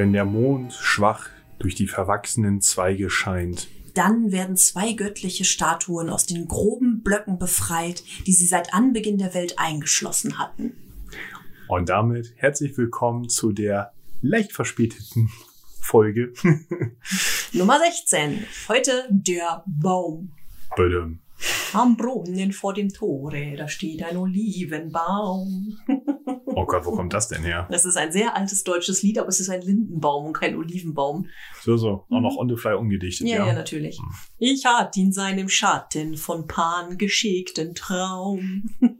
Wenn der Mond schwach durch die verwachsenen Zweige scheint, Dann werden zwei göttliche Statuen aus den groben Blöcken befreit, die sie seit Anbeginn der Welt eingeschlossen hatten. Und damit herzlich willkommen zu der leicht verspäteten Folge. Nummer 16. Heute der Baum. Bitte. Am Brunnen vor dem Tore, da steht ein Olivenbaum. Oh Gott, wo kommt das denn her? Das ist ein sehr altes deutsches Lied, aber es ist ein Lindenbaum und kein Olivenbaum. So, so. Auch noch on the fly umgedichtet, Ja, ja. ja, natürlich. Ich hat in seinem Schatten von Pan geschickten Traum.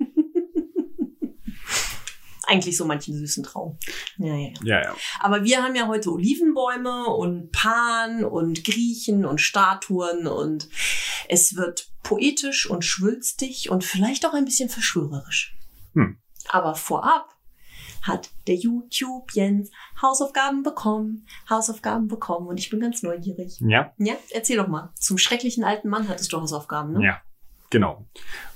Eigentlich so manchen süßen Traum. Ja, ja, ja. Ja, ja. Aber wir haben ja heute Olivenbäume und Pan und Griechen und Statuen und es wird poetisch und schwülstig und vielleicht auch ein bisschen verschwörerisch. Hm. Aber vorab hat der YouTube Jens Hausaufgaben bekommen, Hausaufgaben bekommen und ich bin ganz neugierig. Ja, Ja, erzähl doch mal. Zum schrecklichen alten Mann hattest du Hausaufgaben, ne? ja. Genau.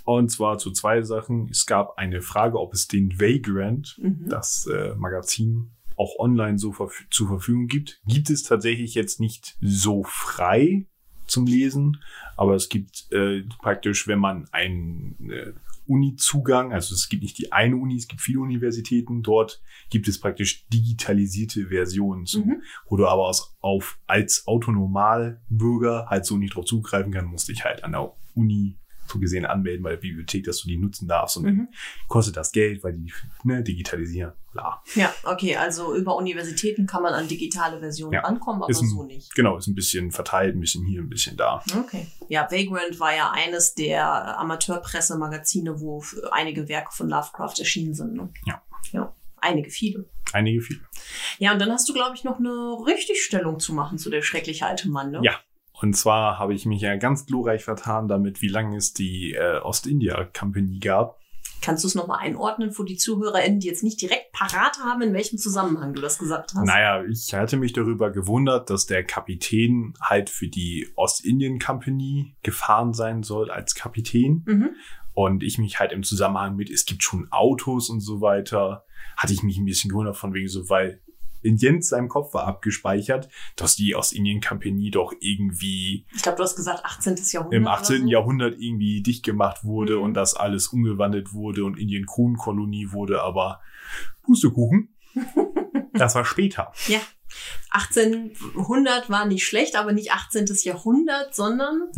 Und zwar zu zwei Sachen. Es gab eine Frage, ob es den Vagrant, Mhm. das äh, Magazin, auch online so verf zur Verfügung gibt. Gibt es tatsächlich jetzt nicht so frei zum Lesen, aber es gibt äh, praktisch, wenn man einen äh, Uni-Zugang, also es gibt nicht die eine Uni, es gibt viele Universitäten, dort gibt es praktisch digitalisierte Versionen, zu, Mhm. wo du aber aus, auf, als Autonomalbürger halt so nicht drauf zugreifen kann, musst dich halt an der Uni gesehen anmelden bei der Bibliothek, dass du die nutzen darfst und Mhm. dann kostet das Geld, weil die ne, digitalisieren. Bla. Ja, okay, also über Universitäten kann man an digitale Versionen Ja. rankommen, aber Ist ein- so nicht. Genau, ist ein bisschen verteilt, ein bisschen hier, ein bisschen da. Okay. Ja, Vagrant war ja eines der Amateurpressemagazine, wo einige Werke von Lovecraft erschienen sind. Ne? Ja. Ja, einige, viele. Einige viele. Ja, und dann hast du, glaube ich, noch eine Richtigstellung zu machen zu der schreckliche alte Mann, ne? Ja. Und zwar habe ich mich ja ganz glorreich vertan damit, wie lange es die äh, Ostindia Company gab. Kannst du es nochmal einordnen für die ZuhörerInnen, die jetzt nicht direkt parat haben, in welchem Zusammenhang du das gesagt hast? Naja, ich hatte mich darüber gewundert, dass der Kapitän halt für die Ostindien Company gefahren sein soll als Kapitän. Mhm. Und ich mich halt im Zusammenhang mit, es gibt schon Autos und so weiter, hatte ich mich ein bisschen gewundert von wegen so, weil in Jens seinem Kopf war abgespeichert, dass die Ostindien Company doch irgendwie Ich glaube, du hast gesagt 18. Jahrhundert. im oder 18. so. Jahrhundert irgendwie dicht gemacht wurde Mhm. und das alles umgewandelt wurde und Indien Kronkolonie wurde, aber Pustekuchen. das war später. Ja. 1800 war nicht schlecht, aber nicht 18. Jahrhundert, sondern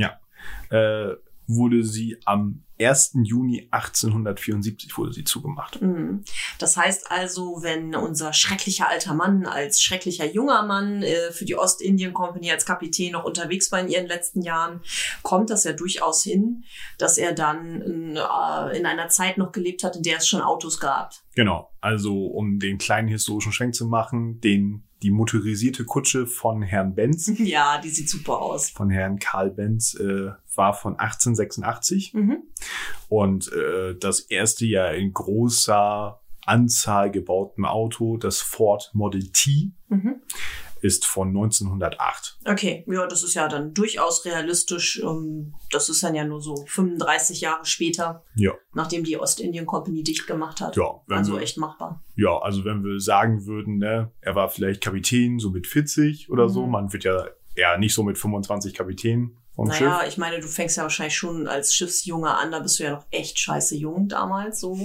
Äh, wurde sie am 1. Juni 1874 wurde sie zugemacht. Mhm. Das heißt also, wenn unser schrecklicher alter Mann als schrecklicher junger Mann äh, für die Ostindien Company als Kapitän noch unterwegs war in ihren letzten Jahren, kommt das ja durchaus hin, dass er dann in, äh, in einer Zeit noch gelebt hat, in der es schon Autos gab. Genau, also um den kleinen historischen Schwenk zu machen, den die motorisierte Kutsche von Herrn Benz, ja, die sieht super aus. von Herrn Karl Benz, äh, war von 1886 Mhm. und äh, das erste ja in großer Anzahl gebauten Auto, das Ford Model T, Mhm. Ist von 1908. Okay, ja, das ist ja dann durchaus realistisch. Ähm, Das ist dann ja nur so 35 Jahre später, Ja, nachdem die Ostindien Company dicht gemacht hat. ja, Also wir, echt machbar. ja, also wenn wir sagen würden, ne, er war vielleicht Kapitän, so mit 40 oder so, Mhm. man wird ja eher nicht so mit 25 Kapitän vom Schiff. Naja, ich meine, du fängst ja wahrscheinlich schon als Schiffsjunge an, da bist du ja noch echt scheiße jung damals so.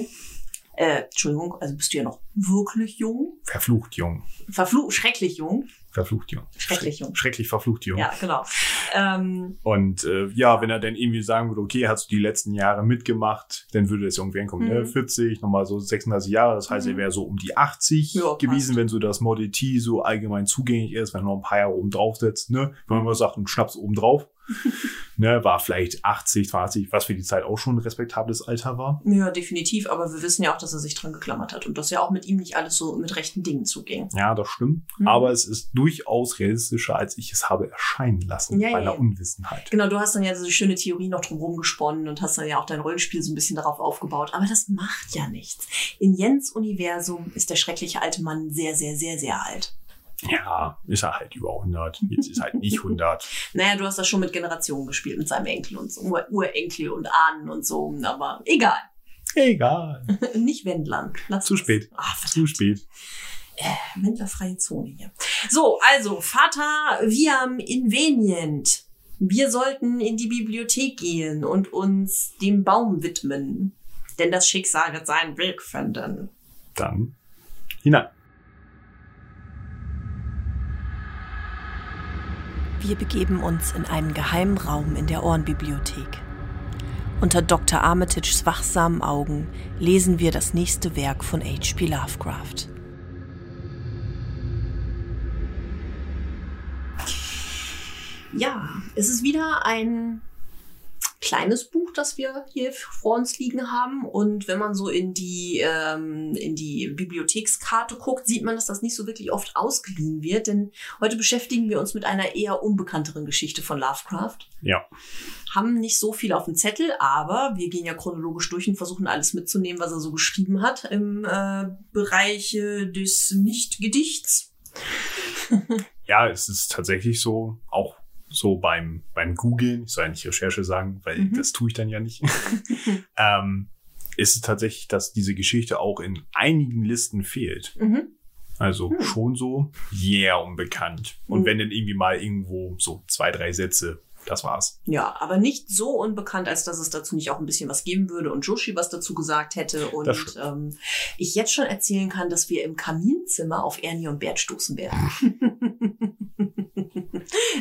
Äh, Entschuldigung, also bist du ja noch wirklich jung. Verflucht jung. Verflucht, schrecklich jung. Verflucht jung. Schrecklich jung. Schrecklich verflucht jung. Ja, genau. Ähm, Und äh, ja, wenn er dann irgendwie sagen würde, okay, hast du die letzten Jahre mitgemacht, dann würde es irgendwie hinkommen, ne? Mhm. 40, nochmal so 36 Jahre, das heißt, Mhm. er wäre so um die 80 Ja, passt. gewesen, wenn so das Model T so allgemein zugänglich ist, wenn er noch ein paar Jahre oben drauf setzt, ne? Wenn man mal sagt, ein Schnaps oben drauf. ne, war vielleicht 80, 20, was für die Zeit auch schon ein respektables Alter war. Ja, definitiv. Aber wir wissen ja auch, dass er sich dran geklammert hat und dass ja auch mit ihm nicht alles so mit rechten Dingen zuging. Ja, das stimmt. Mhm. Aber es ist durchaus realistischer, als ich es habe erscheinen lassen, Ja, bei ja, einer ja. Unwissenheit. Genau, du hast dann ja so die schöne Theorie noch drumherum gesponnen und hast dann ja auch dein Rollenspiel so ein bisschen darauf aufgebaut. Aber das macht ja nichts. In Jens Universum ist der schreckliche alte Mann sehr, sehr, sehr, sehr alt. Ja, ist er halt über 100. Jetzt ist halt nicht 100. Naja, du hast das schon mit Generationen gespielt, mit seinem Enkel und so, Ur Urenkel und Ahnen und so, aber egal. Egal. Nicht Wendlern. Lass Zu spät. Verdammt. Zu spät. Wendlerfreie Zone hier. So, also, Vater Viam Invenient. Wir sollten in die Bibliothek gehen und uns dem Baum widmen. Denn das Schicksal wird seinen Weg finden. Dann hinein. Wir begeben uns in einen geheimen Raum in der Ohrenbibliothek. Unter Dr. Armitages wachsamen Augen lesen wir das nächste Werk von H.P. Lovecraft. Ja, es ist wieder ein kleines Buch, das wir hier vor uns liegen haben. Und wenn man so in die, ähm, in die Bibliothekskarte guckt, sieht man, dass das nicht so wirklich oft ausgeliehen wird. Denn heute beschäftigen wir uns mit einer eher unbekannteren Geschichte von Lovecraft. Ja. Haben nicht so viel auf dem Zettel, aber wir gehen ja chronologisch durch und versuchen alles mitzunehmen, was er so geschrieben hat im äh, Bereich äh, des Nicht-Gedichts. Ja, es ist tatsächlich so, auch so beim, beim Googlen, ich soll ja nicht Recherche sagen, weil Mhm. das tue ich dann ja nicht, ähm, ist es tatsächlich, dass diese Geschichte auch in einigen Listen fehlt. Mhm. Also Hm. schon so, yeah, unbekannt. Und Mhm. wenn dann irgendwie mal irgendwo so zwei, drei Sätze, das war's. Ja, aber nicht so unbekannt, als dass es dazu nicht auch ein bisschen was geben würde und Joshi was dazu gesagt hätte. Und ähm, ich jetzt schon erzählen kann, dass wir im Kaminzimmer auf Ernie und Bert stoßen werden.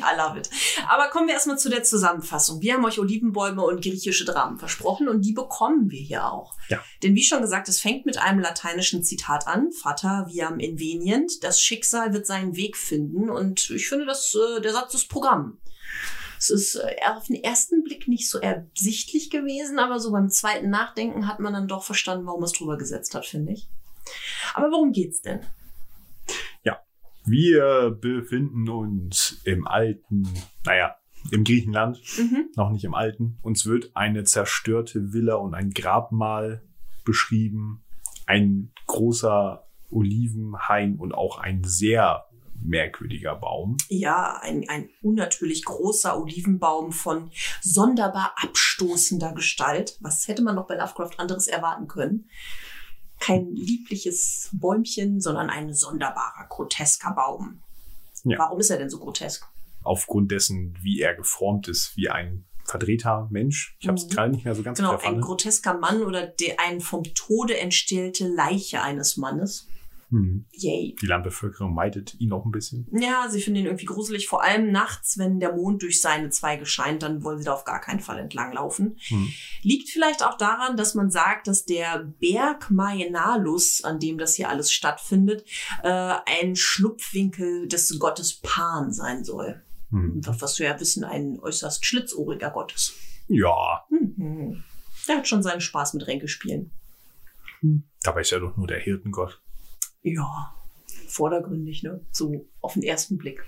I love it. Aber kommen wir erstmal zu der Zusammenfassung. Wir haben euch Olivenbäume und griechische Dramen versprochen und die bekommen wir hier auch. Ja. Denn wie schon gesagt, es fängt mit einem lateinischen Zitat an. Fata viam invenient. Das Schicksal wird seinen Weg finden. Und ich finde, das, äh, der Satz ist Programm. Es ist äh, auf den ersten Blick nicht so ersichtlich gewesen, aber so beim zweiten Nachdenken hat man dann doch verstanden, warum es drüber gesetzt hat, finde ich. Aber worum geht's denn? Wir befinden uns im alten, naja, im Griechenland, Mhm. noch nicht im alten. Uns wird eine zerstörte Villa und ein Grabmal beschrieben. Ein großer Olivenhain und auch ein sehr merkwürdiger Baum. Ja, ein, ein unnatürlich großer Olivenbaum von sonderbar abstoßender Gestalt. Was hätte man noch bei Lovecraft anderes erwarten können? Kein liebliches Bäumchen, sondern ein sonderbarer, grotesker Baum. Ja. Warum ist er denn so grotesk? Aufgrund dessen, wie er geformt ist, wie ein verdrehter Mensch. Ich habe es Mhm. gerade nicht mehr so ganz Genau, auf der ein grotesker Mann oder der, ein vom Tode entstellte Leiche eines Mannes. Hm. Yay. Die Landbevölkerung meidet ihn auch ein bisschen. Ja, sie finden ihn irgendwie gruselig, vor allem nachts, wenn der Mond durch seine Zweige scheint, dann wollen sie da auf gar keinen Fall entlanglaufen. Hm. Liegt vielleicht auch daran, dass man sagt, dass der Berg Maenalus, an dem das hier alles stattfindet, äh, ein Schlupfwinkel des Gottes Pan sein soll. Hm. Was wir ja wissen, ein äußerst schlitzohriger Gott ist. Ja, Mhm. Der hat schon seinen Spaß mit Ränkespielen. dabei ist er doch nur der Hirtengott. Ja, vordergründig, ne? So auf den ersten Blick.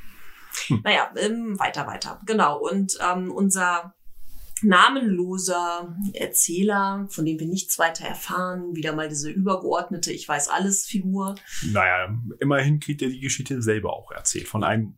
Hm. Naja, ähm, weiter, weiter. Genau. Und ähm, unser namenloser Erzähler, von dem wir nichts weiter erfahren, wieder mal diese übergeordnete Ich weiß alles Figur. Naja, immerhin kriegt er die Geschichte selber auch erzählt von einem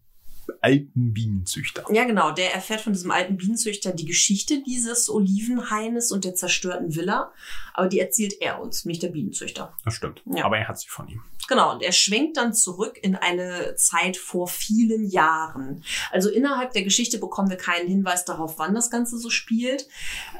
alten Bienenzüchter. Ja, genau. Der erfährt von diesem alten Bienenzüchter die Geschichte dieses Olivenhaines und der zerstörten Villa. Aber die erzählt er uns, nicht der Bienenzüchter. Das stimmt. Ja. Aber er hat sie von ihm. Genau, und er schwenkt dann zurück in eine Zeit vor vielen Jahren. Also innerhalb der Geschichte bekommen wir keinen Hinweis darauf, wann das Ganze so spielt.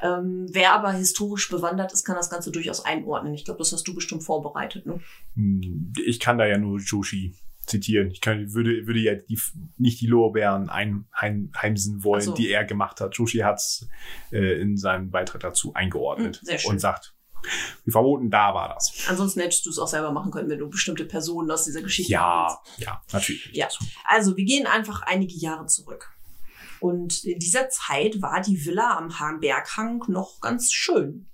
Ähm, wer aber historisch bewandert ist, kann das Ganze durchaus einordnen. Ich glaube, das hast du bestimmt vorbereitet. Ne? Hm, Ich kann da ja nur Joshi zitieren. Ich kann, würde, würde ja die, nicht die Lorbeeren ein, heim, heimsen wollen, so. die er gemacht hat. Joshi hat es äh, in seinem Beitrag dazu eingeordnet Hm, schön. und sagt, wir verboten, da war das. Ansonsten hättest du es auch selber machen können, wenn du bestimmte Personen aus dieser Geschichte Ja, ja, natürlich. Ja. Also, wir gehen einfach einige Jahre zurück. Und in dieser Zeit war die Villa am Berghang noch ganz schön.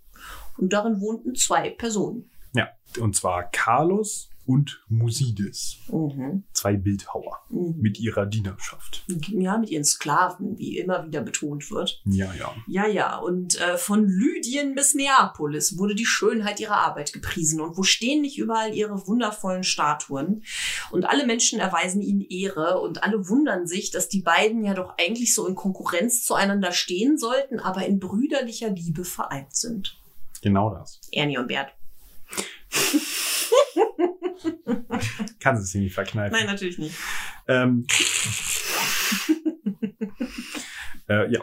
Und darin wohnten zwei Personen. Ja, und zwar Carlos und Musides. Mhm. Zwei Bildhauer Mhm. mit ihrer Dienerschaft. Ja, mit ihren Sklaven, wie immer wieder betont wird. Ja, ja. Ja, ja, und äh, von Lydien bis Neapolis wurde die Schönheit ihrer Arbeit gepriesen. Und wo stehen nicht überall ihre wundervollen Statuen? Und alle Menschen erweisen ihnen Ehre und alle wundern sich, dass die beiden ja doch eigentlich so in Konkurrenz zueinander stehen sollten, aber in brüderlicher Liebe vereint sind. Genau das. Ernie und Bert. Kannst es dir nicht verkneifen. Nein, natürlich nicht. Ähm, äh, ja.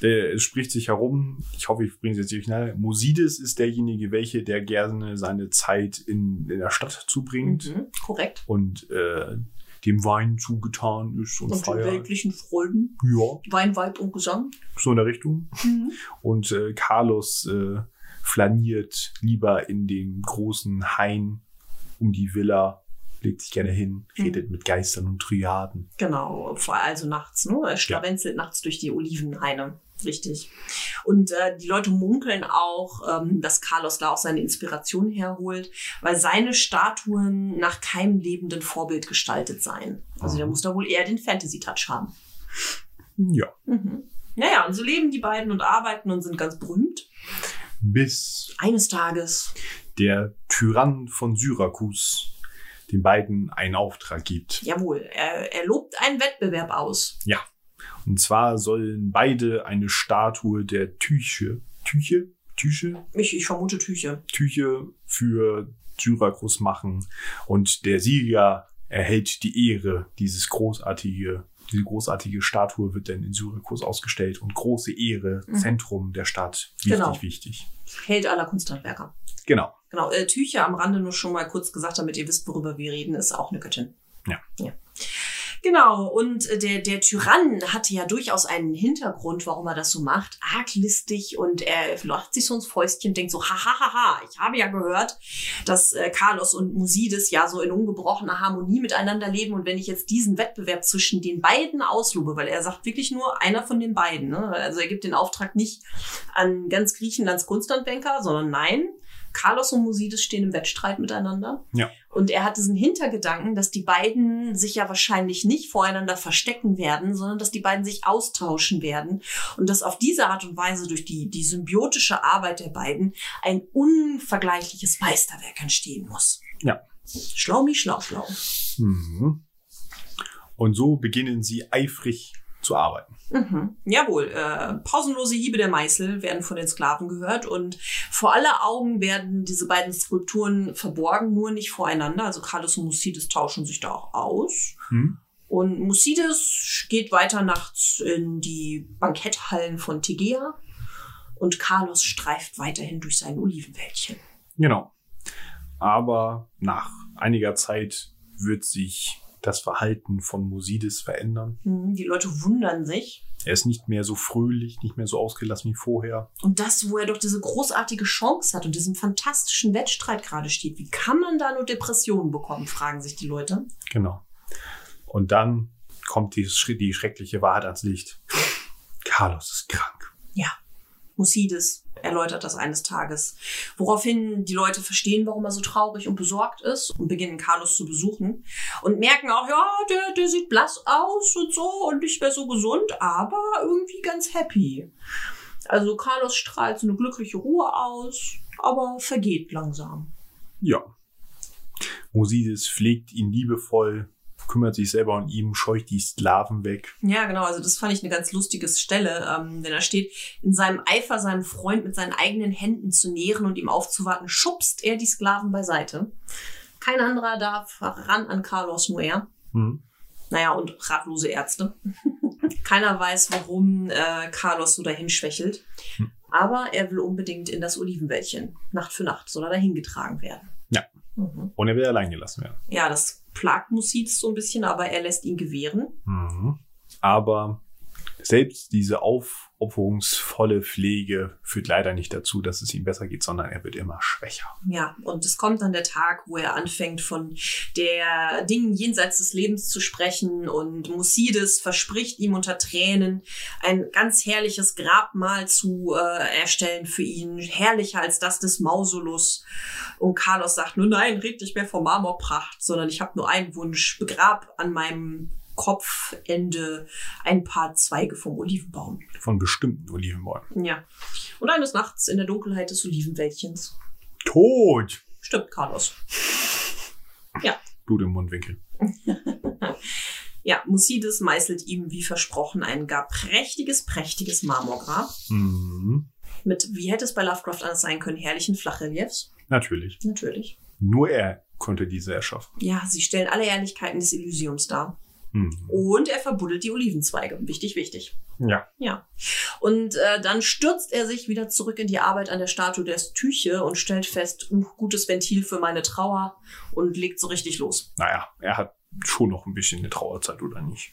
Der, es spricht sich herum, ich hoffe, ich bringe es jetzt nicht schnell. Musides ist derjenige, welche, der gerne seine Zeit in, in der Stadt zubringt Mhm, korrekt. und äh, dem Wein zugetan ist und, Und feiert. weltlichen Freuden. Ja, Wein, Weib und Gesang. so in der Richtung. Und äh, Carlos äh, flaniert lieber in dem großen Hain um die Villa, legt sich gerne hin, Mhm. redet mit Geistern und Triaden. Genau, vor also nachts, ne? Er schlawenzelt nachts durch die Olivenhaine. Richtig. Und äh, die Leute munkeln auch, ähm, dass Carlos da auch seine Inspiration herholt, weil seine Statuen nach keinem lebenden Vorbild gestaltet seien. Also der Mhm. muss da wohl eher den Fantasy-Touch haben. Ja, Mhm. Naja, und so leben die beiden und arbeiten und sind ganz berühmt. bis Eines Tages, der Tyrann von Syrakus den beiden einen Auftrag gibt. jawohl, er, er lobt einen Wettbewerb aus. Und zwar sollen beide eine Statue der Tyche, Tyche, Tyche, Ich, ich vermute Tücher. Tüche für Syrakus machen. Und der Sieger erhält die Ehre, dieses großartige, diese großartige Statue wird dann in Syrakus ausgestellt und große Ehre, Mhm. Zentrum der Stadt. Wichtig, Genau. wichtig. Held aller Kunsthandwerker. Genau. Genau, äh, Tücher am Rande nur schon mal kurz gesagt, damit ihr wisst, worüber wir reden, ist auch eine Göttin. Ja. ja. Genau, und äh, der, der Tyrann hatte ja durchaus einen Hintergrund, warum er das so macht. Arglistig und er lacht sich so ins Fäustchen denkt so, hahaha, ich habe ja gehört, dass äh, Carlos und Musides ja so in ungebrochener Harmonie miteinander leben und wenn ich jetzt diesen Wettbewerb zwischen den beiden auslobe, weil er sagt wirklich nur einer von den beiden, ne? also er gibt den Auftrag nicht an ganz Griechenlands Kunsthandbanker, sondern nein, Carlos und Musides stehen im Wettstreit miteinander. Ja. Und er hat diesen Hintergedanken, dass die beiden sich ja wahrscheinlich nicht voreinander verstecken werden, sondern dass die beiden sich austauschen werden und dass auf diese Art und Weise durch die, die symbiotische Arbeit der beiden ein unvergleichliches Meisterwerk entstehen muss. Ja. Schlau, mi, schlau, schlau. Mhm. Und so beginnen sie eifrig zu arbeiten. Mhm. Jawohl, äh, pausenlose Hiebe der Meißel werden von den Sklaven gehört und vor aller Augen werden diese beiden Skulpturen verborgen, nur nicht voreinander. Also Carlos und Musides tauschen sich da auch aus. Hm? Und Musides geht weiter nachts in die Banketthallen von Tegea und Carlos streift weiterhin durch sein Olivenwäldchen. Genau. Aber nach einiger Zeit wird sich das Verhalten von Musides verändern. Mhm, Die Leute wundern sich. Er ist nicht mehr so fröhlich, nicht mehr so ausgelassen wie vorher. Und das, wo er doch diese großartige Chance hat und diesem fantastischen Wettstreit gerade steht, wie kann man da nur Depressionen bekommen, fragen sich die Leute. Genau. Und dann kommt die, die schreckliche Wahrheit ans Licht. Carlos ist krank. Ja, Musides erläutert das eines Tages, woraufhin die Leute verstehen, warum er so traurig und besorgt ist und beginnen Carlos zu besuchen und merken auch, ja, der, der sieht blass aus und so und nicht mehr so gesund, aber irgendwie ganz happy. Also Carlos strahlt so eine glückliche Ruhe aus, aber vergeht langsam. Ja. Musides pflegt ihn liebevoll, kümmert sich selber um ihn, scheucht die Sklaven weg. Ja, genau. Also das fand ich eine ganz lustige Stelle, ähm, denn da steht, in seinem Eifer, seinen Freund mit seinen eigenen Händen zu nähren und ihm aufzuwarten, schubst er die Sklaven beiseite. Kein anderer darf ran an Carlos, nur er. Hm. Naja, und ratlose Ärzte. Keiner weiß, warum äh, Carlos so dahin schwächelt. Hm. Aber er will unbedingt in das Olivenwäldchen. Nacht für Nacht soll er dahin getragen werden. Ja. Mhm. Und er will allein gelassen werden. Ja, das plagt Musiz so ein bisschen, aber er lässt ihn gewähren. Mhm. Aber selbst diese aufopferungsvolle Pflege führt leider nicht dazu, dass es ihm besser geht, sondern er wird immer schwächer. Ja, und es kommt dann der Tag, wo er anfängt, von der Dingen jenseits des Lebens zu sprechen und Musides verspricht ihm unter Tränen ein ganz herrliches Grabmal zu äh, erstellen für ihn, herrlicher als das des Mausolus. Und Carlos sagt nur, nein, red nicht mehr von Marmorpracht, sondern ich habe nur einen Wunsch, begrab an meinem Kopfende ein paar Zweige vom Olivenbaum. Von bestimmten Olivenbäumen. Ja. Und eines Nachts in der Dunkelheit des Olivenwäldchens Tot! stirbt Carlos. Ja. Blut im Mundwinkel. Ja, Musides meißelt ihm wie versprochen ein gar prächtiges, prächtiges Marmorgrab Mhm. mit, wie hätte es bei Lovecraft anders sein können, herrlichen Flachreliefs. Natürlich. Natürlich. Nur er konnte diese erschaffen. Ja, sie stellen alle Ehrlichkeiten des Elysiums dar. Mhm. Und er verbuddelt die Olivenzweige. Wichtig, wichtig. Ja. Ja. Und äh, dann stürzt er sich wieder zurück in die Arbeit an der Statue der Tyche und stellt fest, uh, gutes Ventil für meine Trauer und legt so richtig los. Naja, er hat schon noch ein bisschen eine Trauerzeit, oder nicht?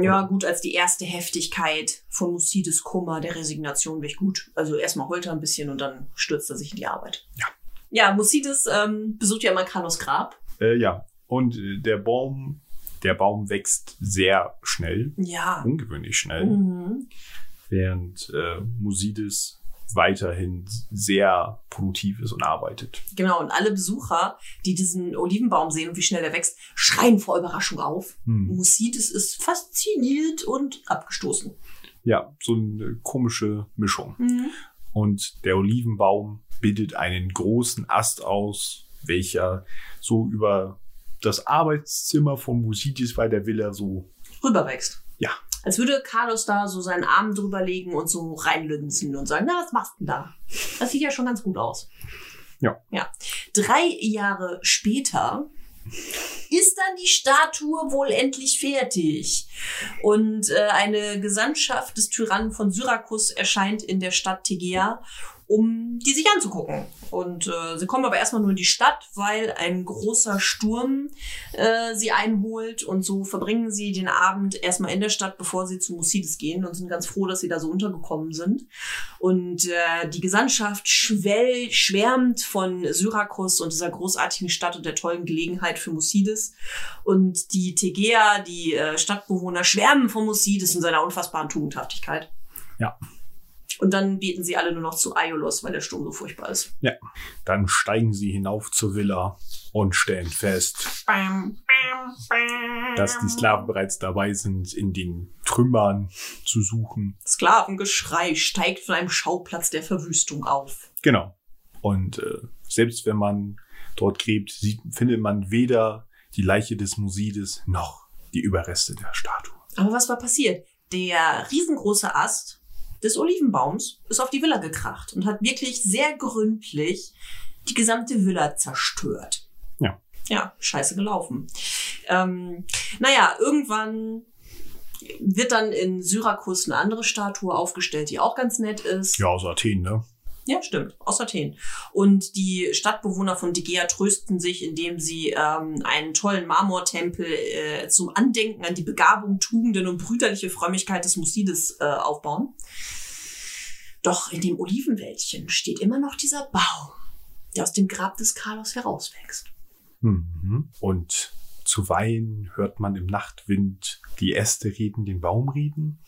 Ja, gut, als die erste Heftigkeit von Musides Kummer der Resignation weg gut. Also erstmal heult er ein bisschen und dann stürzt er sich in die Arbeit. Ja. Ja, Musides ähm, besucht ja immer Carlos Grab. Äh, ja. Und äh, der Baum, der Baum wächst sehr schnell, Ja. ungewöhnlich schnell, Mhm. während äh, Musides weiterhin sehr produktiv ist und arbeitet. Genau, und alle Besucher, die diesen Olivenbaum sehen und wie schnell er wächst, schreien vor Überraschung auf. Hm. Musides ist fasziniert und abgestoßen. Ja, so eine komische Mischung. Mhm. Und der Olivenbaum bildet einen großen Ast aus, welcher so über das Arbeitszimmer von Musitis bei der Villa so, Rüberwächst. ja, Als würde Carlos da so seinen Arm drüber legen und so reinlünzen und sagen, na, was machst du denn da? Das sieht ja schon ganz gut aus. Ja. Ja. Drei Jahre später ist dann die Statue wohl endlich fertig. Und äh, eine Gesandtschaft des Tyrannen von Syrakus erscheint in der Stadt Tegea, um die sich anzugucken. Und äh, sie kommen aber erstmal nur in die Stadt, weil ein großer Sturm äh, sie einholt. Und so verbringen sie den Abend erstmal in der Stadt, bevor sie zu Musides gehen und sind ganz froh, dass sie da so untergekommen sind. Und äh, die Gesandtschaft schwell, schwärmt von Syrakus und dieser großartigen Stadt und der tollen Gelegenheit für Musides. Und die Tegea, die äh, Stadtbewohner, schwärmen von Musides und seiner unfassbaren Tugendhaftigkeit. Ja. Und dann beten sie alle nur noch zu Aiolos, weil der Sturm so furchtbar ist. ja. Dann steigen sie hinauf zur Villa und stellen fest, Bam, bam, bam. dass die Sklaven bereits dabei sind, in den Trümmern zu suchen. Sklavengeschrei steigt von einem Schauplatz der Verwüstung auf. Genau. Und äh, selbst wenn man dort gräbt, sieht, findet man weder die Leiche des Musides noch die Überreste der Statue. Aber was war passiert? Der riesengroße Ast des Olivenbaums ist auf die Villa gekracht und hat wirklich sehr gründlich die gesamte Villa zerstört. Ja. Ja, scheiße gelaufen. Ähm, naja, irgendwann wird dann in Syrakus eine andere Statue aufgestellt, die auch ganz nett ist. Ja, aus Athen, ne? Ja, stimmt, aus Athen. Und die Stadtbewohner von Digea trösten sich, indem sie ähm, einen tollen Marmortempel äh, zum Andenken an die Begabung, Tugenden und brüderliche Frömmigkeit des Musides äh, aufbauen. Doch in dem Olivenwäldchen steht immer noch dieser Baum, der aus dem Grab des Carlos herauswächst. Mhm. Und zuweilen hört man im Nachtwind die Äste reden, den Baum reden.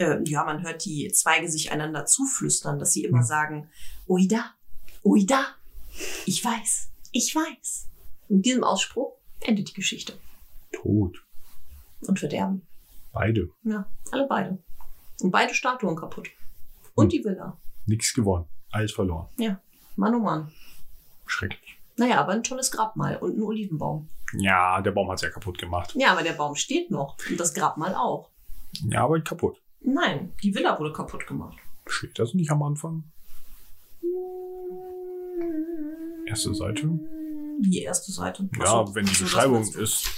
Äh, ja, man hört die Zweige sich einander zuflüstern, dass sie immer Hm. sagen, Oida, Oida, ich weiß, ich weiß. Mit diesem Ausspruch endet die Geschichte. Tot. und Verderben. Beide. Ja, alle beide. Und beide Statuen kaputt. Und Hm. die Villa. Nichts gewonnen. Alles verloren. Ja, Mann oh Mann. Schrecklich. Naja, aber ein tolles Grabmal und ein Olivenbaum. Ja, der Baum hat's ja kaputt gemacht. Ja, aber der Baum steht noch. Und das Grabmal auch. Ja, aber kaputt. Nein, die Villa wurde kaputt gemacht. Steht das nicht am Anfang? Erste Seite? Die erste Seite. Ja, Ach so, wenn die so, Beschreibung du. ist.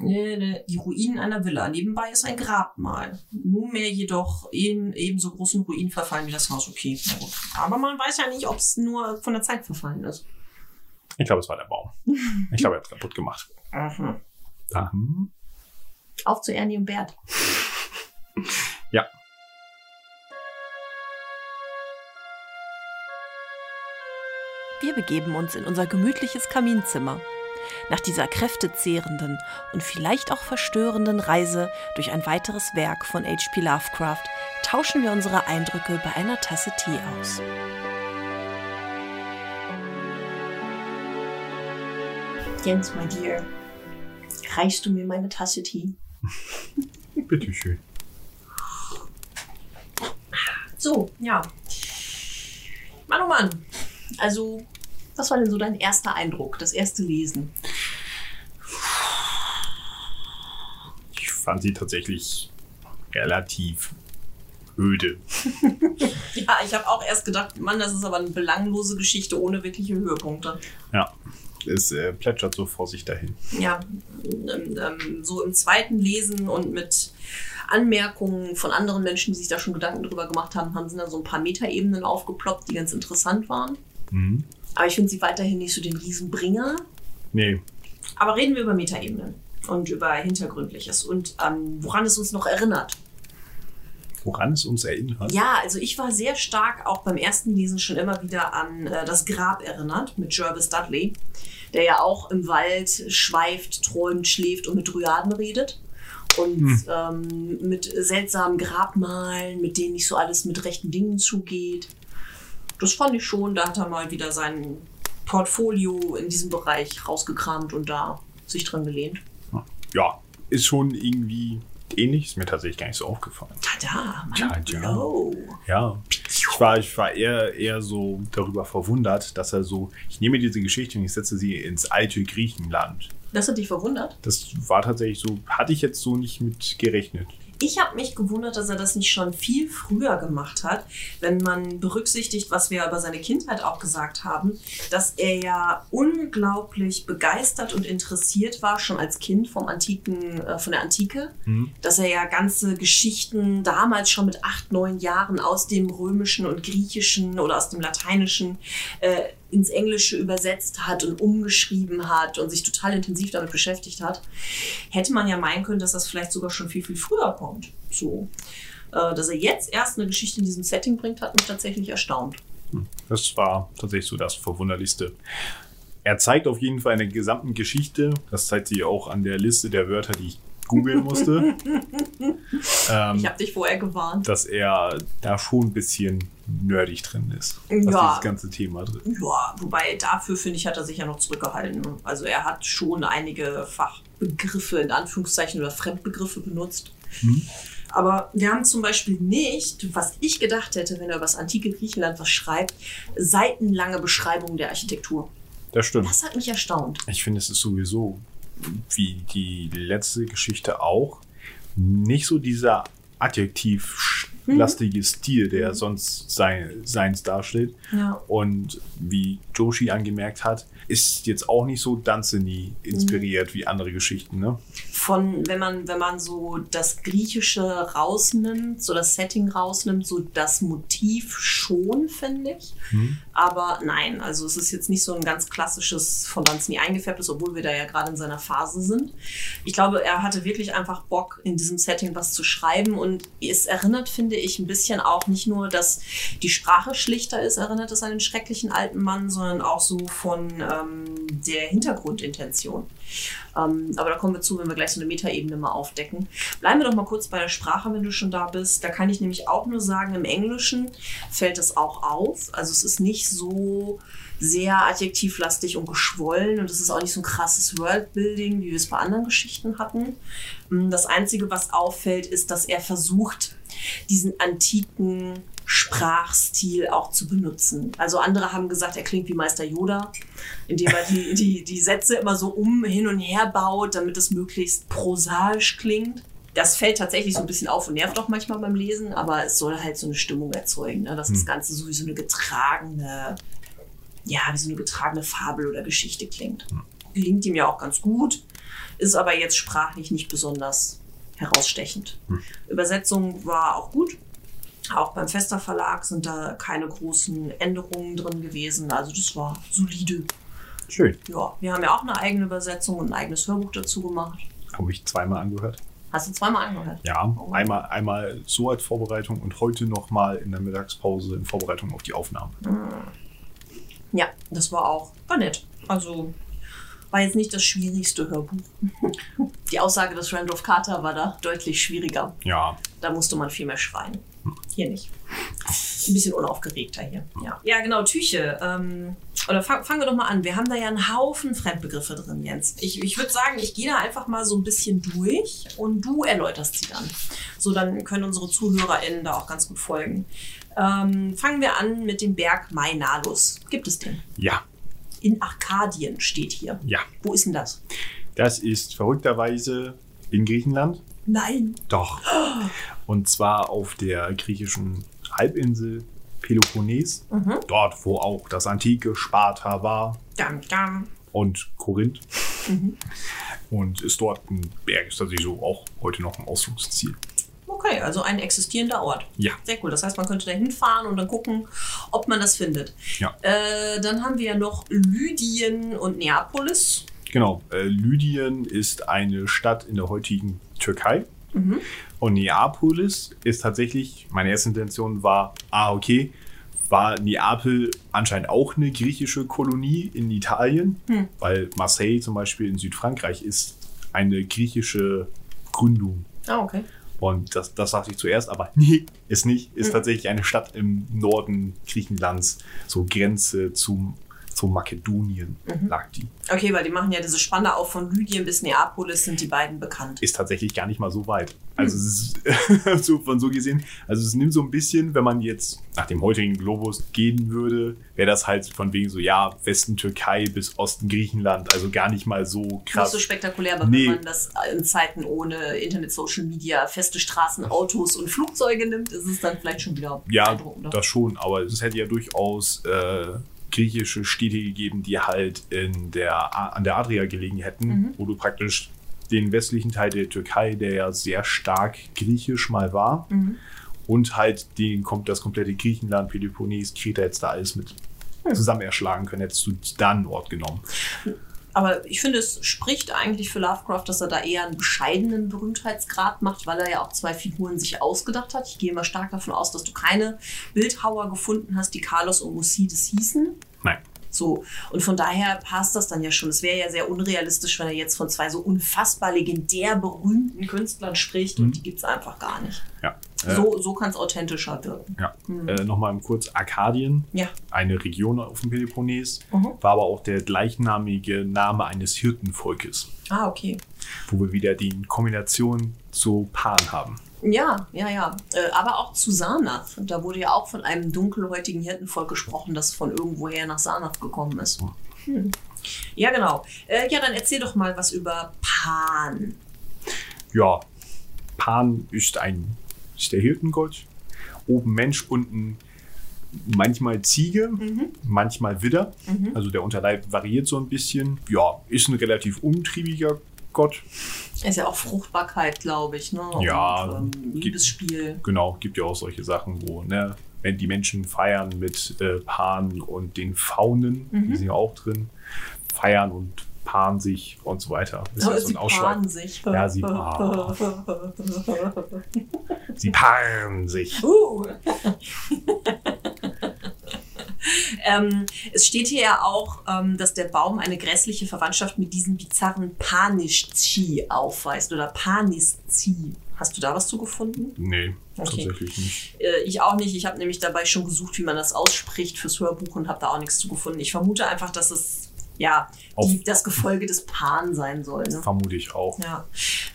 Die Ruinen einer Villa. Nebenbei ist ein Grabmal. Nunmehr jedoch in ebenso großen Ruinen verfallen wie das Haus. Okay, na gut. Aber man weiß ja nicht, ob es nur von der Zeit verfallen ist. Ich glaube, es war der Baum. Ich glaube, er hat's kaputt gemacht. Mhm. Dann Auf zu Ernie und Bert. Ja. Wir begeben uns in unser gemütliches Kaminzimmer. Nach dieser kräftezehrenden und vielleicht auch verstörenden Reise durch ein weiteres Werk von H.P. Lovecraft tauschen wir unsere Eindrücke bei einer Tasse Tee aus. Jens, my dear, reichst du mir meine Tasse Tee? Bitteschön. So, ja. Mann, oh Mann. Also, was war denn so dein erster Eindruck, das erste Lesen? Ich fand sie tatsächlich relativ öde. Ja, ich habe auch erst gedacht, Mann, das ist aber eine belanglose Geschichte ohne wirkliche Höhepunkte. Ja. Es äh, plätschert so vor sich dahin. Ja, ähm, ähm, so im zweiten Lesen und mit Anmerkungen von anderen Menschen, die sich da schon Gedanken drüber gemacht haben, haben sind da so ein paar Metaebenen aufgeploppt, die ganz interessant waren. Mhm. Aber ich finde sie weiterhin nicht so den Riesenbringer. Nee, Aber reden wir über Metaebenen und über Hintergründliches und ähm, woran es uns noch erinnert. woran es uns erinnert. Ja, also ich war sehr stark auch beim ersten Lesen schon immer wieder an äh, das Grab erinnert mit Jervis Dudley, der ja auch im Wald schweift, träumt, schläft und mit Dryaden redet. Und ähm, mit seltsamen Grabmalen, mit denen nicht so alles mit rechten Dingen zugeht. Das fand ich schon, da hat er mal wieder sein Portfolio in diesem Bereich rausgekramt und da sich dran gelehnt. Ja, ist schon irgendwie ähnlich. Ist mir tatsächlich gar nicht so aufgefallen. Tada, Mann, Tada. blow. Ja, ich war, ich war eher, eher so darüber verwundert, dass er so, ich nehme diese Geschichte und ich setze sie ins alte Griechenland. Das hat dich verwundert? Das war tatsächlich so, hatte ich jetzt so nicht mit gerechnet. Ich habe mich gewundert, dass er das nicht schon viel früher gemacht hat, wenn man berücksichtigt, was wir über seine Kindheit auch gesagt haben, dass er ja unglaublich begeistert und interessiert war schon als Kind vom antiken, äh, von der Antike, Mhm. dass er ja ganze Geschichten damals schon mit acht, neun Jahren aus dem Römischen und Griechischen oder aus dem Lateinischen äh, ins Englische übersetzt hat und umgeschrieben hat und sich total intensiv damit beschäftigt hat, hätte man ja meinen können, dass das vielleicht sogar schon viel, viel früher kommt. So. Äh, dass er jetzt erst eine Geschichte in diesem Setting bringt, hat mich tatsächlich erstaunt. Das war tatsächlich so das Verwunderlichste. Er zeigt auf jeden Fall eine gesamten Geschichte. Das zeigt sie auch an der Liste der Wörter, die ich googeln musste. ähm, Ich habe dich vorher gewarnt. dass er da schon ein bisschen nerdig drin ist. Ja. dieses ganze Thema drin. Ja, wobei dafür, finde ich, hat er sich ja noch zurückgehalten. Also er hat schon einige Fachbegriffe in Anführungszeichen oder Fremdbegriffe benutzt. Aber wir haben zum Beispiel nicht, was ich gedacht hätte, wenn er über das antike Griechenland was schreibt, seitenlange Beschreibungen der Architektur. Das stimmt. Das hat mich erstaunt. Ich finde, es ist sowieso, wie die letzte Geschichte auch, nicht so dieser adjektivlastige Stil, der sonst sein, seins darstellt. Ja. Und wie Joshi angemerkt hat, ist jetzt auch nicht so Danzeni inspiriert wie andere Geschichten, ne? Von, wenn man, wenn man so das Griechische rausnimmt, so das Setting rausnimmt, so das Motiv schon, finde ich. Aber nein, also es ist jetzt nicht so ein ganz klassisches von Danzini eingefärbtes, obwohl wir da ja gerade in seiner Phase sind. Ich glaube, er hatte wirklich einfach Bock, in diesem Setting was zu schreiben und es erinnert, finde ich, ein bisschen auch nicht nur, dass die Sprache schlichter ist, erinnert es an den schrecklichen alten Mann, sondern auch so von ähm, der Hintergrundintention. Ähm, aber da kommen wir zu, wenn wir gleich so eine Metaebene mal aufdecken. Bleiben wir doch mal kurz bei der Sprache, wenn du schon da bist. Da kann ich nämlich auch nur sagen, im Englischen fällt das auch auf. Also es ist nicht so sehr adjektivlastig und geschwollen und es ist auch nicht so ein krasses Worldbuilding, wie wir es bei anderen Geschichten hatten. Mm, Das Einzige, was auffällt, ist, dass er versucht, diesen antiken Sprachstil auch zu benutzen. Also andere haben gesagt, er klingt wie Meister Yoda, indem er die, die, die Sätze immer so um, hin und her baut, damit es möglichst prosaisch klingt. Das fällt tatsächlich so ein bisschen auf und nervt auch manchmal beim Lesen, aber es soll halt so eine Stimmung erzeugen, ne? dass das Ganze so wie so eine getragene, ja, wie so eine getragene Fabel oder Geschichte klingt. Gelingt ihm ja auch ganz gut, ist aber jetzt sprachlich nicht besonders herausstechend. Übersetzung war auch gut. Auch beim Fester Verlag sind da keine großen Änderungen drin gewesen. Also das war solide. Schön. Ja, wir haben ja auch eine eigene Übersetzung und ein eigenes Hörbuch dazu gemacht. Habe ich zweimal angehört. Hast du zweimal angehört? Ja, Oh. einmal, einmal so als Vorbereitung und heute nochmal in der Mittagspause in Vorbereitung auf die Aufnahme. Ja, das war auch, war nett. Also war jetzt nicht das schwierigste Hörbuch. Die Aussage des Randolph Carter war da deutlich schwieriger. Ja, Da musste man viel mehr schreien. Hier nicht. Ein bisschen unaufgeregter hier. Ja, ja genau, Tüche. Ähm, oder fang, fangen wir doch mal an. Wir haben da ja einen Haufen Fremdbegriffe drin, Jens. Ich, ich würde sagen, ich gehe da einfach mal so ein bisschen durch und du erläuterst sie dann. So, dann können unsere ZuhörerInnen da auch ganz gut folgen. Ähm, fangen wir an mit dem Berg Mainalus. Gibt es den? ja, In Arkadien steht hier. ja. Wo ist denn das? Das ist verrückterweise in Griechenland. Nein. Doch. Und zwar auf der griechischen Halbinsel Peloponnes. Dort, wo auch das antike Sparta war Dam, dam. und Korinth. Und ist dort ein Berg, ist tatsächlich so auch heute noch ein Ausflugsziel. Okay, also ein existierender Ort. Ja. Sehr cool. Das heißt, man könnte da hinfahren und dann gucken, ob man das findet. Ja. Äh, dann haben wir ja noch Lydien und Neapolis. Genau. Äh, Lydien ist eine Stadt in der heutigen Türkei. Und Neapolis ist tatsächlich, meine erste Intention war, ah, okay, war Neapel anscheinend auch eine griechische Kolonie in Italien, weil Marseille zum Beispiel in Südfrankreich ist eine griechische Gründung. Ah, okay. Und das, das dachte ich zuerst, aber nee, ist nicht. Ist tatsächlich eine Stadt im Norden Griechenlands, so Grenze zum, zum Makedonien lag die. Okay, weil die machen ja diese Spanne auf von Lydien bis Neapolis, sind die beiden bekannt. ist tatsächlich gar nicht mal so weit. Also es ist so, von so gesehen, also es nimmt so ein bisschen, wenn man jetzt nach dem heutigen Globus gehen würde, wäre das halt von wegen so, ja, Westen Türkei bis Osten Griechenland, also gar nicht mal so Nicht krass. so spektakulär, aber Nee. wenn man das in Zeiten ohne Internet, Social Media, feste Straßen, Autos und Flugzeuge nimmt, ist es dann vielleicht schon wieder ja, das schon, aber es hätte ja durchaus äh, griechische Städte gegeben, die halt in der, an der Adria gelegen hätten, Mhm. wo du praktisch den westlichen Teil der Türkei, der ja sehr stark griechisch mal war, Mhm. und halt den, kommt das komplette Griechenland, Peloponnes, Kreta jetzt da alles mit Hm. zusammen erschlagen können, hättest du da einen Ort genommen. Aber ich finde, es spricht eigentlich für Lovecraft, dass er da eher einen bescheidenen Berühmtheitsgrad macht, weil er ja auch zwei Figuren sich ausgedacht hat. Ich gehe mal stark davon aus, dass du keine Bildhauer gefunden hast, die Carlos und Musides hießen. Nein. So, und von daher passt das dann ja schon. Es wäre ja sehr unrealistisch, wenn er jetzt von zwei so unfassbar legendär berühmten Künstlern spricht und die gibt es einfach gar nicht. Ja. Äh, So, so kann es authentischer wirken. ja. Äh, Nochmal kurz Arkadien, Ja. eine Region auf dem Peloponnes, Mhm. war aber auch der gleichnamige Name eines Hirtenvolkes, Ah, okay. wo wir wieder die Kombination zu Pan haben. Ja, ja, ja. Äh, aber auch zu Sarnath. Und da wurde ja auch von einem dunkelhäutigen Hirtenvolk gesprochen, das von irgendwoher nach Sarnath gekommen ist. Hm. Ja, genau. Äh, ja, dann erzähl doch mal was über Pan. Ja, Pan ist ein ist der Hirtengott. Oben Mensch, unten manchmal Ziege, manchmal Widder. Also der Unterleib variiert so ein bisschen. Ja, ist ein relativ umtriebiger Gott. Ist ja auch Fruchtbarkeit, glaube ich, ne? Ja, Und, ähm, gibt- Liebesspiel. Genau, gibt ja auch solche Sachen, wo, ne, wenn die Menschen feiern mit äh, Pan und den Faunen, die sind ja auch drin, feiern und paaren sich und so weiter. Ist ja so sie ein paaren sich. Ja, sie Sie paaren sich. Uh. ähm, es steht hier ja auch, ähm, dass der Baum eine grässliche Verwandtschaft mit diesem bizarren Panischzi aufweist oder Paniszi. Hast du da was zu gefunden? Nee, Okay. tatsächlich nicht. Äh, ich auch nicht. Ich habe nämlich dabei schon gesucht, wie man das ausspricht fürs Hörbuch und habe da auch nichts zu gefunden. Ich vermute einfach, dass es ja die, das Gefolge des Pan sein soll. Ne? Vermute ich auch. Ja.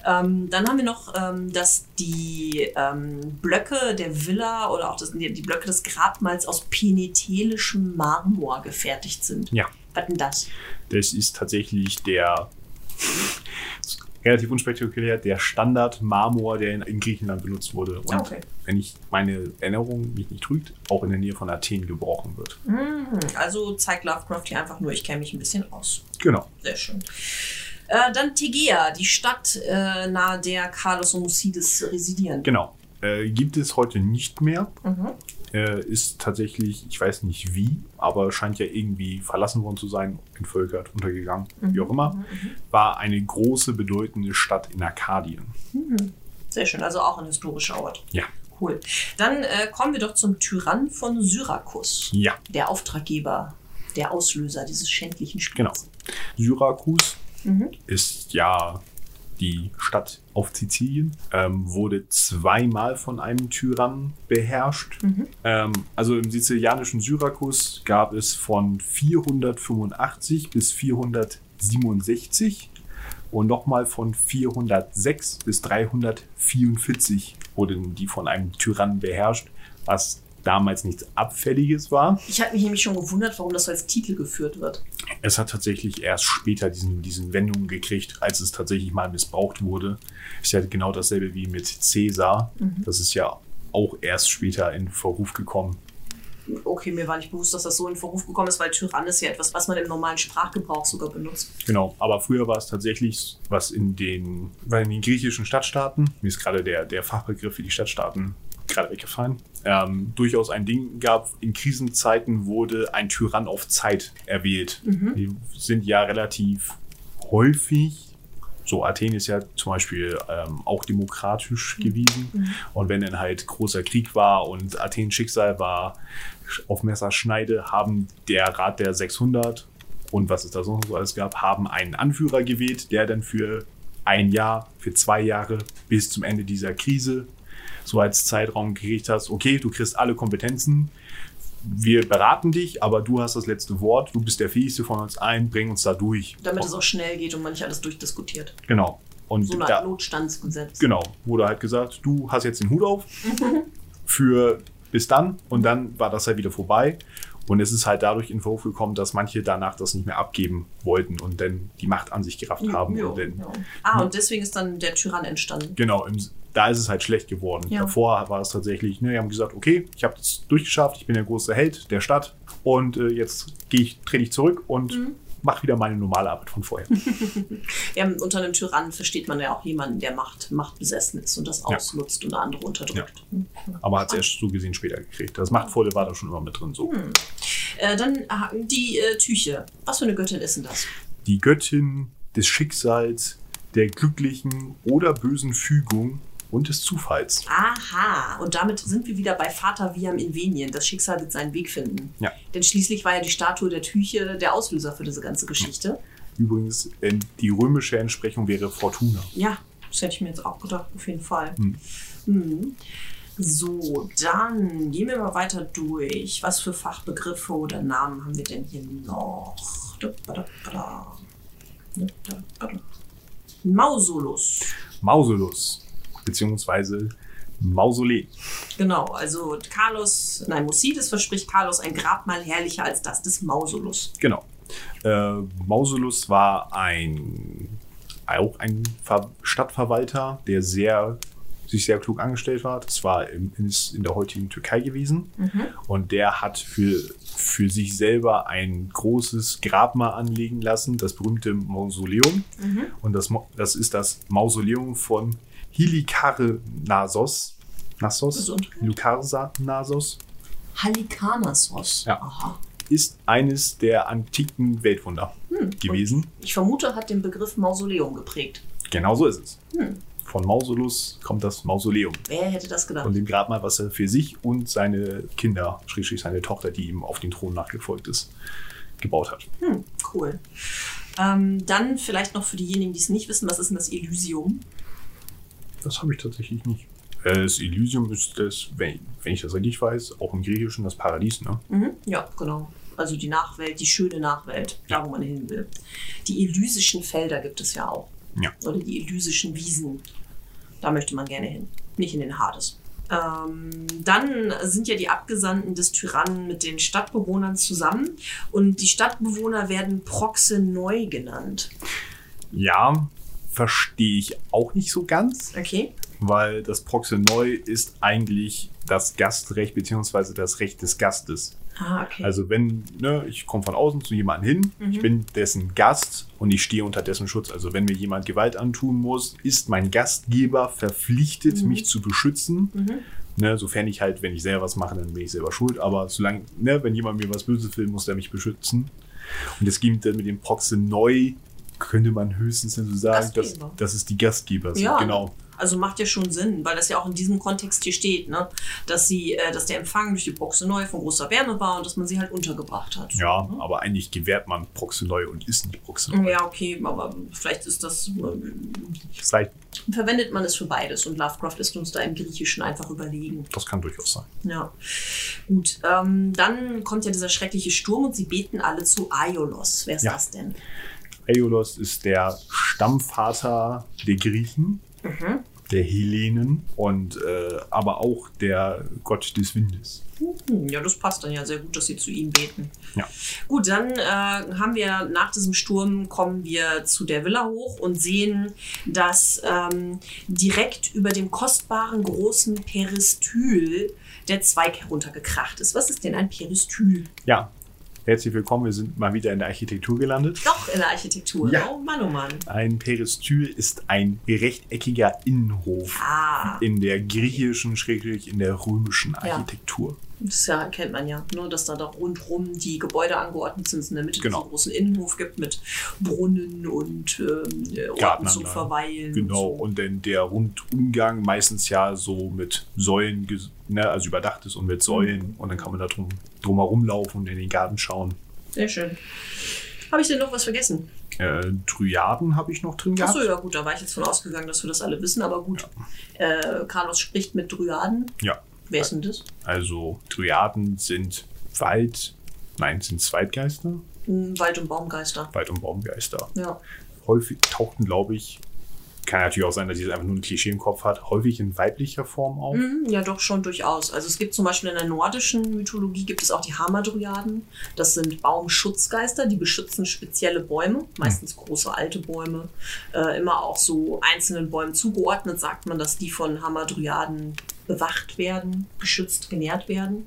Ähm, dann haben wir noch, ähm, dass die ähm, Blöcke der Villa oder auch das, die die Blöcke des Grabmals aus penetelischem Marmor gefertigt sind. Ja, Was denn das? das ist tatsächlich der relativ unspektakulär der Standard-Marmor, der in, in Griechenland benutzt wurde. Und Ah, okay. wenn ich meine Erinnerung mich nicht trügt, auch in der Nähe von Athen gebrochen wird. Mhm. Also zeigt Lovecraft hier einfach nur, ich kenne mich ein bisschen aus. Genau. Sehr schön. Äh, dann Tegea, die Stadt, äh, nahe der Carlos und Musides residieren. Genau. Äh, gibt es heute nicht mehr. Mhm. Äh, ist tatsächlich, ich weiß nicht wie, aber scheint ja irgendwie verlassen worden zu sein, entvölkert, untergegangen, wie auch immer, war eine große, bedeutende Stadt in Arkadien. Sehr schön, also auch ein historischer Ort. Ja. Cool. Dann äh, kommen wir doch zum Tyrann von Syrakus. Ja, Der Auftraggeber, der Auslöser dieses schändlichen Spiels. genau. Syrakus Mhm. ist ja die Stadt auf Sizilien, ähm, wurde zweimal von einem Tyrannen beherrscht. Ähm, also im sizilianischen Syrakus gab es von 485 bis 467 und nochmal von 406 bis 344 wurden die von einem Tyrannen beherrscht, was damals nichts Abfälliges war. Ich habe mich nämlich schon gewundert, warum das so als Titel geführt wird. Es hat tatsächlich erst später diesen, diesen Wendungen gekriegt, als es tatsächlich mal missbraucht wurde. Ist ja genau dasselbe wie mit Caesar. Das ist ja auch erst später in Verruf gekommen. Okay, mir war nicht bewusst, dass das so in Verruf gekommen ist, weil Tyrann ist ja etwas, was man im normalen Sprachgebrauch sogar benutzt. Genau, aber früher war es tatsächlich, was in den, weil in den griechischen Stadtstaaten, mir ist gerade der, der Fachbegriff für die Stadtstaaten gerade weggefallen, ähm, durchaus ein Ding gab. In Krisenzeiten wurde ein Tyrann auf Zeit erwählt. Die sind ja relativ häufig. So, Athen ist ja zum Beispiel ähm, auch demokratisch gewesen. Und wenn dann halt großer Krieg war und Athens Schicksal war auf Messerschneide, haben der Rat der 600 und was es da sonst so alles gab, haben einen Anführer gewählt, der dann für ein Jahr, für zwei Jahre bis zum Ende dieser Krise so als Zeitraum gekriegt hast, okay, du kriegst alle Kompetenzen, wir beraten dich, aber du hast das letzte Wort, du bist der fähigste von uns allen, bring uns da durch. Damit es auch schnell geht und man nicht alles durchdiskutiert. Genau. Und So eine da, Notstandsgesetz. Genau, wurde halt gesagt, du hast jetzt den Hut auf für bis dann und dann war das halt wieder vorbei. Und es ist halt dadurch in Verruf gekommen, dass manche danach das nicht mehr abgeben wollten und dann die Macht an sich gerafft haben. Ja, und dann. Ah, und deswegen ist dann der Tyrann entstanden. Genau, im, da ist es halt schlecht geworden. Ja. Davor war es tatsächlich, ne, die haben gesagt, okay, ich habe das durchgeschafft, ich bin der große Held der Stadt und äh, jetzt gehe ich, trete ich zurück und Mhm. mache wieder meine normale Arbeit von vorher. Ja, unter einem Tyrannen versteht man ja auch jemanden, der Macht, machtbesessen ist und das Ja. ausnutzt und andere unterdrückt. Hm. Aber hat es erst so gesehen später gekriegt. Das Machtvolle war da schon immer mit drin. So. Äh, dann äh, die äh, Tüche. Was für eine Göttin ist denn das? Die Göttin des Schicksals, der glücklichen oder bösen Fügung und des Zufalls. Aha, und damit sind wir wieder bei Vater Viam in Venien. Das Schicksal wird seinen Weg finden. Ja. Denn schließlich war ja die Statue der Tüche der Auslöser für diese ganze Geschichte. Übrigens, äh, die römische Entsprechung wäre Fortuna. Ja, das hätte ich mir jetzt auch gedacht, auf jeden Fall. Hm. So, dann gehen wir mal weiter durch. Was für Fachbegriffe oder Namen haben wir denn hier noch? Mausolus. Mausolus, beziehungsweise Mausolee. Genau, also Carlos, nein, Musides verspricht Carlos ein Grabmal herrlicher als das des Mausolus. Genau. Äh, Mausolus war ein auch ein Ver Stadtverwalter, der sehr sich sehr klug angestellt war. Das war in, in der heutigen Türkei gewesen. Und der hat für, für sich selber ein großes Grabmal anlegen lassen, das berühmte Mausoleum. Und das, das ist das Mausoleum von Hilikarnassos. Nassos? Gesundheit. Hilikarnassos Halikarnassos. Ja. Aha. ist eines der antiken Weltwunder gewesen. Ich vermute, hat den Begriff Mausoleum geprägt. Genau so ist es. Hm. Von Mausolus kommt das Mausoleum. Wer hätte das gedacht? Von dem Grabmal, was er für sich und seine Kinder, schrägstrich seine Tochter, die ihm auf den Thron nachgefolgt ist, gebaut hat. Hm, cool. Ähm, dann vielleicht noch für diejenigen, die es nicht wissen, was ist denn das Elysium? Das habe ich tatsächlich nicht. Das Elysium ist das, wenn, wenn ich das richtig weiß, auch im Griechischen das Paradies, ne? Mhm. Ja, genau. Also die Nachwelt, die schöne Nachwelt, da wo man hin will. Die elysischen Felder gibt es ja auch. Ja. Oder die elysischen Wiesen. Da möchte man gerne hin. Nicht in den Hades. Ähm, dann sind ja die Abgesandten des Tyrannen mit den Stadtbewohnern zusammen und die Stadtbewohner werden Proxenoi genannt. Ja, verstehe ich auch nicht so ganz, Okay? weil das Proxenoi ist eigentlich das Gastrecht beziehungsweise das Recht des Gastes. Ah, okay. Also wenn, ne, ich komme von außen zu jemandem hin, ich bin dessen Gast und ich stehe unter dessen Schutz. Also wenn mir jemand Gewalt antun muss, ist mein Gastgeber verpflichtet, mich zu beschützen Ne, sofern ich halt, wenn ich selber was mache, dann bin ich selber schuld. Aber solange, ne, wenn jemand mir was Böses will, muss der mich beschützen. Und es ging dann mit dem Proxy neu, könnte man höchstens so sagen, dass, dass es die Gastgeber sind. Ja. Genau. Also macht ja schon Sinn, weil das ja auch in diesem Kontext hier steht, ne? Dass sie, äh, dass der Empfang durch die Boxe neu von großer Wärme war und dass man sie halt untergebracht hat. Ja, Ne? aber eigentlich gewährt man Proxy neu und ist nicht Proxy neu. Ja, okay, aber vielleicht ist das, äh, Seit, verwendet man es für beides und Lovecraft ist uns da im Griechischen einfach überlegen. das kann durchaus sein. Ja, gut. Ähm, dann kommt ja dieser schreckliche Sturm und sie beten alle zu Aiolos. Wer ist Ja. das denn? Aiolos ist der Stammvater der Griechen, Mhm. der Hellenen und äh, aber auch der Gott des Windes. Hm, Ja, das passt dann ja sehr gut, dass sie zu ihm beten. Ja. Gut, dann äh, haben wir nach diesem Sturm kommen wir zu der Villa hoch und sehen, dass ähm, direkt über dem kostbaren großen Peristyl der Zweig heruntergekracht ist. Was ist denn ein Peristyl? Ja, herzlich willkommen. Wir sind mal wieder in der Architektur gelandet. Doch in der Architektur. Ja. Oh Mann, oh Mann. Ein Peristyl ist ein rechteckiger Innenhof Ah, in der griechischen, schrägstrich in der römischen Ja. Das ja, kennt man ja, ne, dass da, da rundrum die Gebäude angeordnet sind, es in der Mitte Genau. diesen großen Innenhof gibt mit Brunnen und ähm, Orten zum Verweilen. Genau, Und so. und dann der Rundumgang meistens ja so mit Säulen, ne, also überdacht ist und mit Säulen. Und dann kann man da drum, herum laufen und in den Garten schauen. Sehr schön. Habe ich denn noch was vergessen? Äh, Dryaden habe ich noch drin gehabt. Achso, ja gut, da war ich jetzt von ausgegangen, dass wir das alle wissen, aber gut. Äh, Carlos spricht mit Dryaden. Ja, Wer denn das? also Dryaden sind Wald, nein, sind Zweitgeister, Hm, Wald- und Baumgeister. Wald- und Baumgeister. Ja. Häufig tauchten, glaube ich, kann natürlich auch sein, dass jetzt einfach nur ein Klischee im Kopf hat, häufig in weiblicher Form auf. Mhm, ja, doch schon durchaus. Also es gibt zum Beispiel in der nordischen Mythologie gibt es auch die Hamadryaden. Das sind Baumschutzgeister, die beschützen spezielle Bäume, meistens große alte Bäume. Äh, immer auch so einzelnen Bäumen zugeordnet sagt man, dass die von Hamadryaden bewacht werden, geschützt, genährt werden.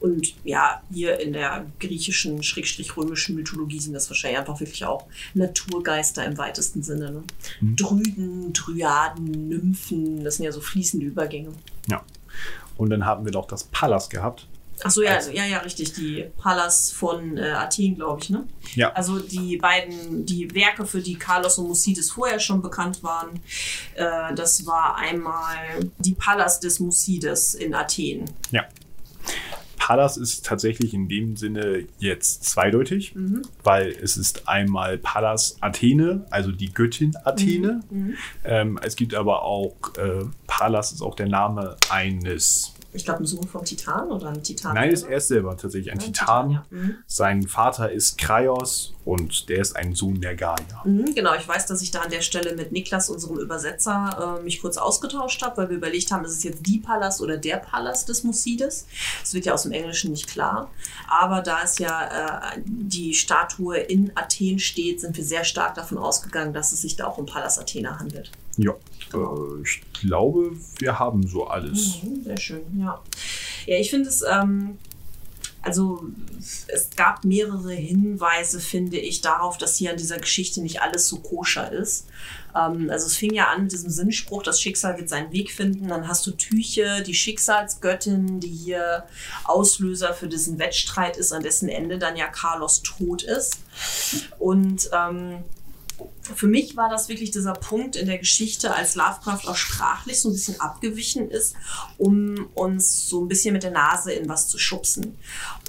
Und ja, hier in der griechischen, schrägstrich römischen Mythologie sind das wahrscheinlich einfach wirklich auch Naturgeister im weitesten Sinne. Ne? Mhm. Drüden, Dryaden, Nymphen, das sind ja so fließende Übergänge. Ja. Und dann haben wir noch das Pallas gehabt. Ach so, ja, Also- ja, ja, richtig. Die Pallas von äh, Athen, glaube ich, ne? Ja. Also die beiden, die Werke, für die Carlos und Musides vorher schon bekannt waren, äh, das war einmal die Pallas des Musides in Athen. Ja. Pallas ist tatsächlich in dem Sinne jetzt zweideutig, Mhm. weil es ist einmal Pallas Athene, also die Göttin Athene. Mhm. Ähm, es gibt aber auch, äh, Pallas ist auch der Name eines, Ich glaube, ein Sohn vom Titan oder ein Titan. nein, ist er ist selber tatsächlich ein Ja, Titan. ja. Mhm. Sein Vater ist Kraios und der ist ein Sohn der Gaia. Mhm, genau, ich weiß, dass ich da an der Stelle mit Niklas, unserem Übersetzer, äh, mich kurz ausgetauscht habe, weil wir überlegt haben, ist es jetzt die Pallas oder der Pallas des Musides? Das wird ja aus dem Englischen nicht klar. Aber da es ja äh, die Statue in Athen steht, sind wir sehr stark davon ausgegangen, dass es sich da auch um Pallas Athena handelt. Ja, äh, ich glaube, wir haben so alles. Mhm, sehr schön, ja. Ja, ich finde es, ähm, also es gab mehrere Hinweise, finde ich, darauf, dass hier an dieser Geschichte nicht alles so koscher ist. Ähm, also es fing ja an mit diesem Sinnspruch, das Schicksal wird seinen Weg finden. Dann hast du Tyche, die Schicksalsgöttin, die hier Auslöser für diesen Wettstreit ist, an dessen Ende dann ja Carlos tot ist. Und ähm, für mich war das wirklich dieser Punkt in der Geschichte, als Lovecraft auch sprachlich so ein bisschen abgewichen ist, um uns so ein bisschen mit der Nase in was zu schubsen.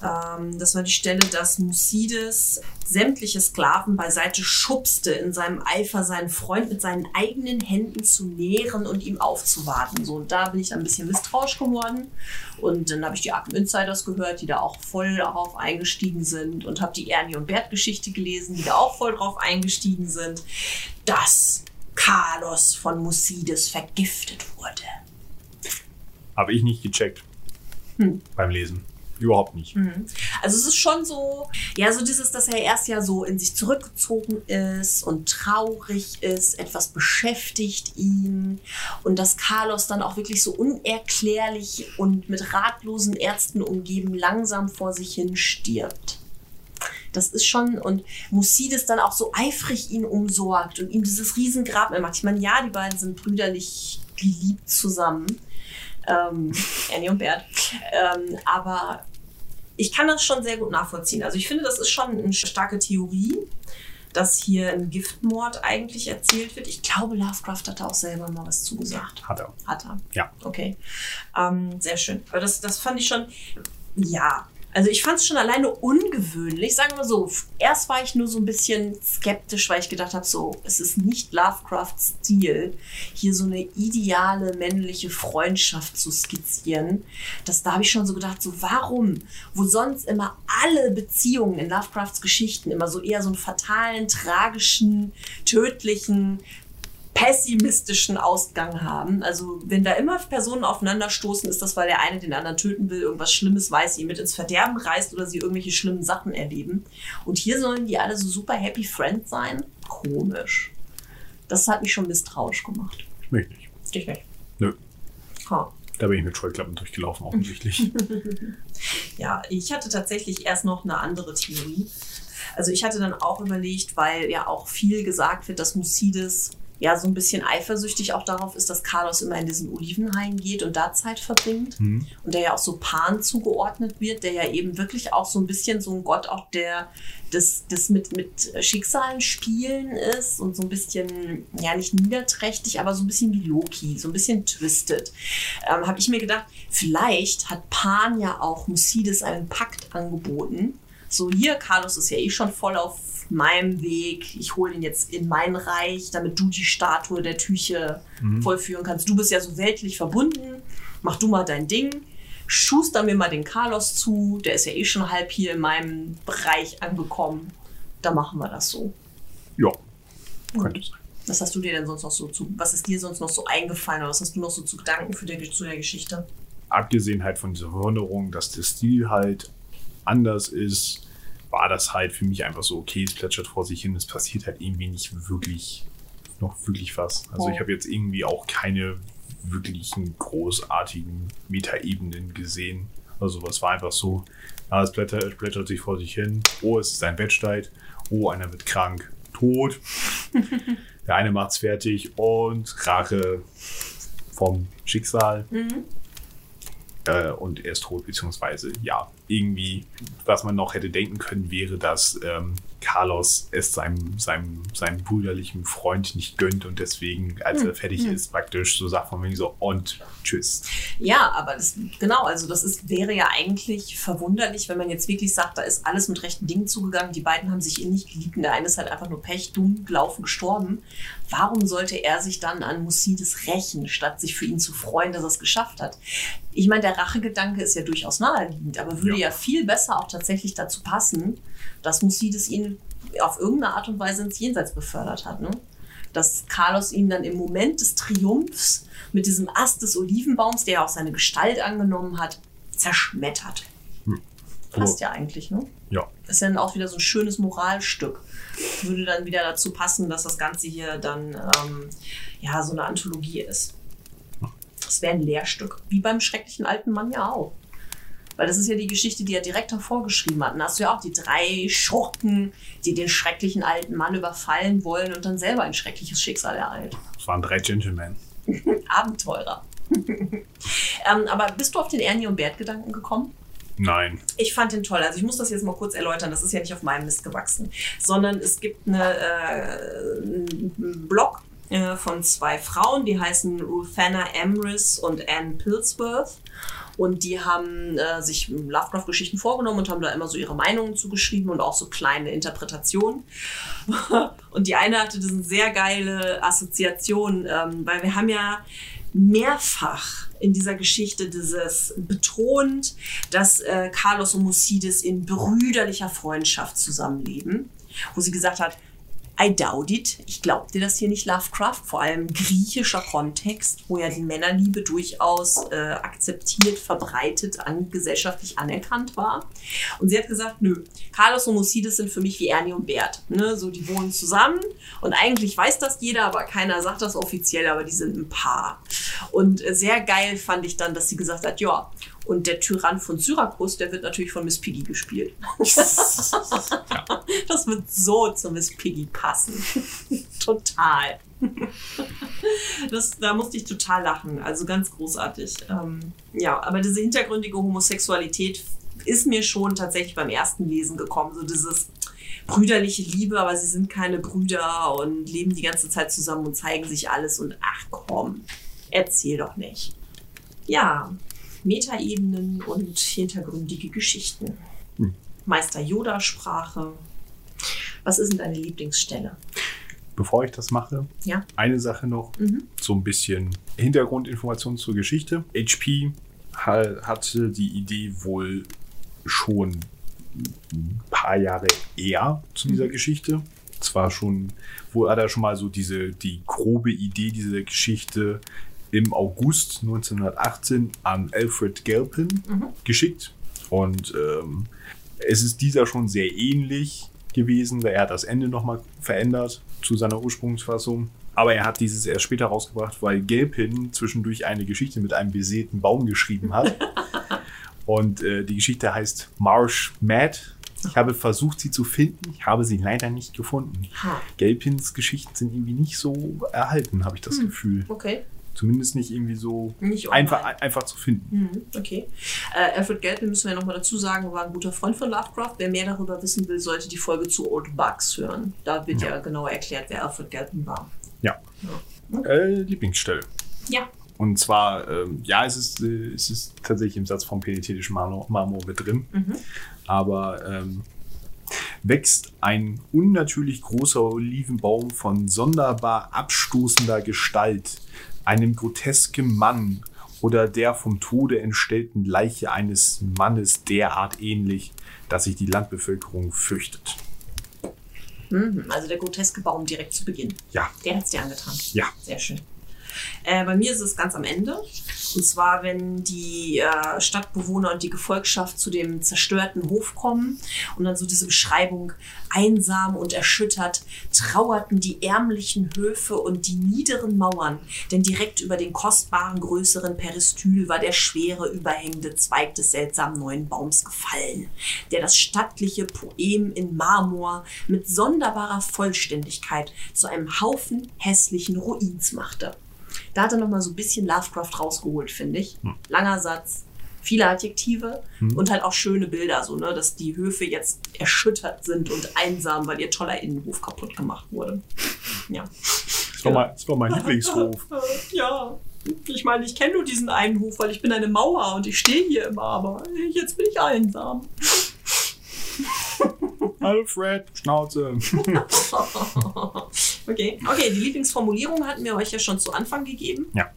Ähm, das war die Stelle, dass Musides sämtliche Sklaven beiseite schubste, in seinem Eifer seinen Freund mit seinen eigenen Händen zu nähren und ihm aufzuwarten. So, und da bin ich dann ein bisschen misstrauisch geworden. Und dann habe ich die Arkham Insiders gehört, die da auch voll darauf eingestiegen sind und habe die Ernie und Bert Geschichte gelesen, die da auch voll drauf eingestiegen sind, dass Carlos von Musides vergiftet wurde. Habe ich nicht gecheckt Hm. beim Lesen. Überhaupt nicht. Also es ist schon so, ja, so dieses, dass er erst ja so in sich zurückgezogen ist und traurig ist, etwas beschäftigt ihn und dass Carlos dann auch wirklich so unerklärlich und mit ratlosen Ärzten umgeben langsam vor sich hin stirbt. Das ist schon, und Musides dann auch so eifrig ihn umsorgt und ihm dieses Riesengrab macht. Ich meine, ja, die beiden sind brüderlich geliebt zusammen. Ähm, Annie und Bert. Ähm, aber ich kann das schon sehr gut nachvollziehen. Also ich finde, das ist schon eine starke Theorie, dass hier ein Giftmord eigentlich erzählt wird. Ich glaube, Lovecraft hat da auch selber mal was zugesagt. Hat er. Hat er. Ja. Okay. Ähm, sehr schön. Aber das, das fand ich schon, ja. Also ich fand es schon alleine ungewöhnlich. Sagen wir so, erst war ich nur so ein bisschen skeptisch, weil ich gedacht habe, so, es ist nicht Lovecrafts Stil, hier so eine ideale männliche Freundschaft zu skizzieren. Das, da habe ich schon so gedacht, so warum? Wo sonst immer alle Beziehungen in Lovecrafts Geschichten immer so eher so einen fatalen, tragischen, tödlichen, pessimistischen Ausgang haben. Also wenn da immer Personen aufeinanderstoßen, ist das, weil der eine den anderen töten will, irgendwas Schlimmes weiß, ihn mit ins Verderben reißt oder sie irgendwelche schlimmen Sachen erleben. Und hier sollen die alle so super happy friends sein? Komisch. Das hat mich schon misstrauisch gemacht. Ich möchte nicht. Dich nicht. Nö. Ha. Da bin ich mit Scheuklappen durchgelaufen, offensichtlich. Ja, ich hatte tatsächlich erst noch eine andere Theorie. Also ich hatte dann auch überlegt, weil ja auch viel gesagt wird, dass Musides ja so ein bisschen eifersüchtig auch darauf ist, dass Carlos immer in diesen Olivenhain geht und da Zeit verbringt. Mhm. Und der ja auch so Pan zugeordnet wird, der ja eben wirklich auch so ein bisschen so ein Gott auch der das, das mit, mit Schicksalen spielen ist und so ein bisschen, ja nicht niederträchtig, aber so ein bisschen wie Loki, so ein bisschen twisted. Ähm, Habe ich mir gedacht, vielleicht hat Pan ja auch Musides einen Pakt angeboten. So hier, Carlos ist ja eh schon voll auf meinem Weg. Ich hole ihn jetzt in mein Reich, damit du die Statue der Tüche vollführen kannst. Du bist ja so weltlich verbunden. Mach du mal dein Ding. Schuster mir mal den Carlos zu. Der ist ja eh schon halb hier in meinem Bereich angekommen. Da machen wir das so. ja, könnte sein. Was hast du dir denn sonst noch so zu, was ist dir sonst noch so eingefallen oder was hast du noch so zu Gedanken für der, zu der Geschichte? Abgesehen halt von dieser Verwunderung, dass der Stil halt anders ist, war das halt für mich einfach so, okay, es plätschert vor sich hin, es passiert halt irgendwie nicht wirklich, noch wirklich was. Also Oh. ich habe jetzt irgendwie auch keine wirklichen großartigen Metaebenen gesehen. Also was war einfach so, ah, es plätschert, es plätschert sich vor sich hin, oh, es ist ein Wettstreit, oh, einer wird krank, tot, der eine macht's fertig und Rache vom Schicksal äh, und er ist tot, beziehungsweise ja, irgendwie, was man noch hätte denken können, wäre, dass ähm, Carlos es seinem, seinem, seinem brüderlichen Freund nicht gönnt und deswegen, als er fertig ist, praktisch so sagt von wegen so und tschüss. Ja, aber das, genau, also das ist, wäre ja eigentlich verwunderlich, wenn man jetzt wirklich sagt, da ist alles mit rechten Dingen zugegangen, die beiden haben sich eh nicht geliebt und der eine ist halt einfach nur Pech, dumm, gelaufen, gestorben. Warum sollte er sich dann an Musides rächen, statt sich für ihn zu freuen, dass er es geschafft hat? Ich meine, der Rachegedanke ist ja durchaus naheliegend, aber würde ja, Ja. viel besser auch tatsächlich dazu passen, dass Musides ihn auf irgendeine Art und Weise ins Jenseits befördert hat. Ne? dass Carlos ihn dann im Moment des Triumphs mit diesem Ast des Olivenbaums, der ja auch seine Gestalt angenommen hat, zerschmettert. Passt ja eigentlich, ne? Ja, Ist ja dann auch wieder so ein schönes Moralstück. Würde dann wieder dazu passen, dass das Ganze hier dann ähm, ja so eine Anthologie ist. Das wäre ein Lehrstück. Wie beim schrecklichen alten Mann ja auch. Weil das ist ja die Geschichte, die er direkt hervorgeschrieben hat. Und da hast du ja auch die drei Schurken, die den schrecklichen alten Mann überfallen wollen und dann selber ein schreckliches Schicksal ereilt. es waren drei Gentlemen. Abenteurer. ähm, aber bist du auf den Ernie und Bert Gedanken gekommen? Nein. Ich fand den toll. Also ich muss das jetzt mal kurz erläutern. Das ist ja nicht auf meinem Mist gewachsen, sondern es gibt eine, äh, einen Blog äh, von zwei Frauen, die heißen Ruthana Emrys und Anne Pillsworth. Und die haben äh, sich Lovecraft-Geschichten vorgenommen und haben da immer so ihre Meinungen zugeschrieben und auch so kleine Interpretationen. und die eine hatte diese sehr geile Assoziation, ähm, weil wir haben ja mehrfach in dieser Geschichte dieses betont, dass äh, Carlos und Musides in brüderlicher Freundschaft zusammenleben, wo sie gesagt hat, I doubt it. Ich glaub dir das hier nicht, Lovecraft. Vor allem griechischer Kontext, wo ja die Männerliebe durchaus äh, akzeptiert, verbreitet, an, gesellschaftlich anerkannt war. Und sie hat gesagt, nö, Carlos und Musides sind für mich wie Ernie und Bert. Ne? So, die wohnen zusammen und eigentlich weiß das jeder, aber keiner sagt das offiziell, aber die sind ein Paar. Und äh, sehr geil fand ich dann, dass sie gesagt hat, ja, Und der Tyrann von Syrakus, der wird natürlich von Miss Piggy gespielt. ja. Das wird so zu Miss Piggy passen. total. Das, da musste ich total lachen. Also ganz großartig. Ähm, ja, aber diese hintergründige Homosexualität ist mir schon tatsächlich beim ersten Lesen gekommen. So dieses brüderliche Liebe, aber sie sind keine Brüder und leben die ganze Zeit zusammen und zeigen sich alles und ach komm, erzähl doch nicht. Ja, Metaebenen und hintergründige Geschichten. Hm. Meister Yoda-Sprache. Was ist denn deine Lieblingsstelle? Bevor ich das mache, Ja. eine Sache noch, Mhm. so ein bisschen Hintergrundinformationen zur Geschichte. HP ha- hatte die Idee wohl schon ein paar Jahre eher zu dieser Geschichte. Zwar schon, wo hat er schon mal so diese, die grobe Idee dieser Geschichte im August 1918 an Alfred Galpin Mhm. geschickt. Und ähm, es ist dieser schon sehr ähnlich gewesen. Er hat das Ende nochmal verändert zu seiner Ursprungsfassung. Aber er hat dieses erst später rausgebracht, weil Gelpin zwischendurch eine Geschichte mit einem besäten Baum geschrieben hat. Und äh, die Geschichte heißt Marsh Mad. Ich habe versucht, sie zu finden. Ich habe sie leider nicht gefunden. Ha. Gelpins Geschichten sind irgendwie nicht so erhalten, habe ich das Hm. Gefühl. Okay. Zumindest nicht irgendwie so Nicht einfach, einfach zu finden. Mhm, Okay. Äh, Alfred Galpin müssen wir nochmal dazu sagen, war ein guter Freund von Lovecraft. Wer mehr darüber wissen will, sollte die Folge zu Old Bugs hören. Da wird ja, Ja. genauer erklärt, wer Alfred Galpin war. Ja. Ja. Äh, Lieblingsstelle. Ja. Und zwar, ähm, ja, es ist, äh, es ist tatsächlich im Satz vom penitentischen Marmor, Marmor mit drin. Mhm. Aber ähm, wächst ein unnatürlich großer Olivenbaum von sonderbar abstoßender Gestalt, einem grotesken Mann oder der vom Tode entstellten Leiche eines Mannes derart ähnlich, dass sich die Landbevölkerung fürchtet. Mhm. Also der groteske Baum direkt zu Beginn. Ja, Der hat es dir angetan. ja. Sehr schön. Äh, bei mir ist es ganz am Ende. Und zwar, wenn die äh, Stadtbewohner und die Gefolgschaft zu dem zerstörten Hof kommen und dann so diese Beschreibung, einsam und erschüttert, trauerten die ärmlichen Höfe und die niederen Mauern, denn direkt über den kostbaren größeren Peristyl war der schwere, überhängende Zweig des seltsamen neuen Baums gefallen, der das stattliche Poem in Marmor mit sonderbarer Vollständigkeit zu einem Haufen hässlichen Ruins machte. Da hat er noch mal so ein bisschen Lovecraft rausgeholt, finde ich. Langer Satz, viele Adjektive und halt auch schöne Bilder, so, ne, dass die Höfe jetzt erschüttert sind und einsam, weil ihr toller Innenhof kaputt gemacht wurde. Ja. Das war, mein, das war mein Lieblingshof. Ja. Ich meine, ich kenne nur diesen einen Hof, weil ich bin eine Mauer und ich stehe hier immer, aber jetzt bin ich einsam. Alfred, Schnauze. okay. Okay, die Lieblingsformulierung hatten wir euch ja schon zu Anfang gegeben. Ja.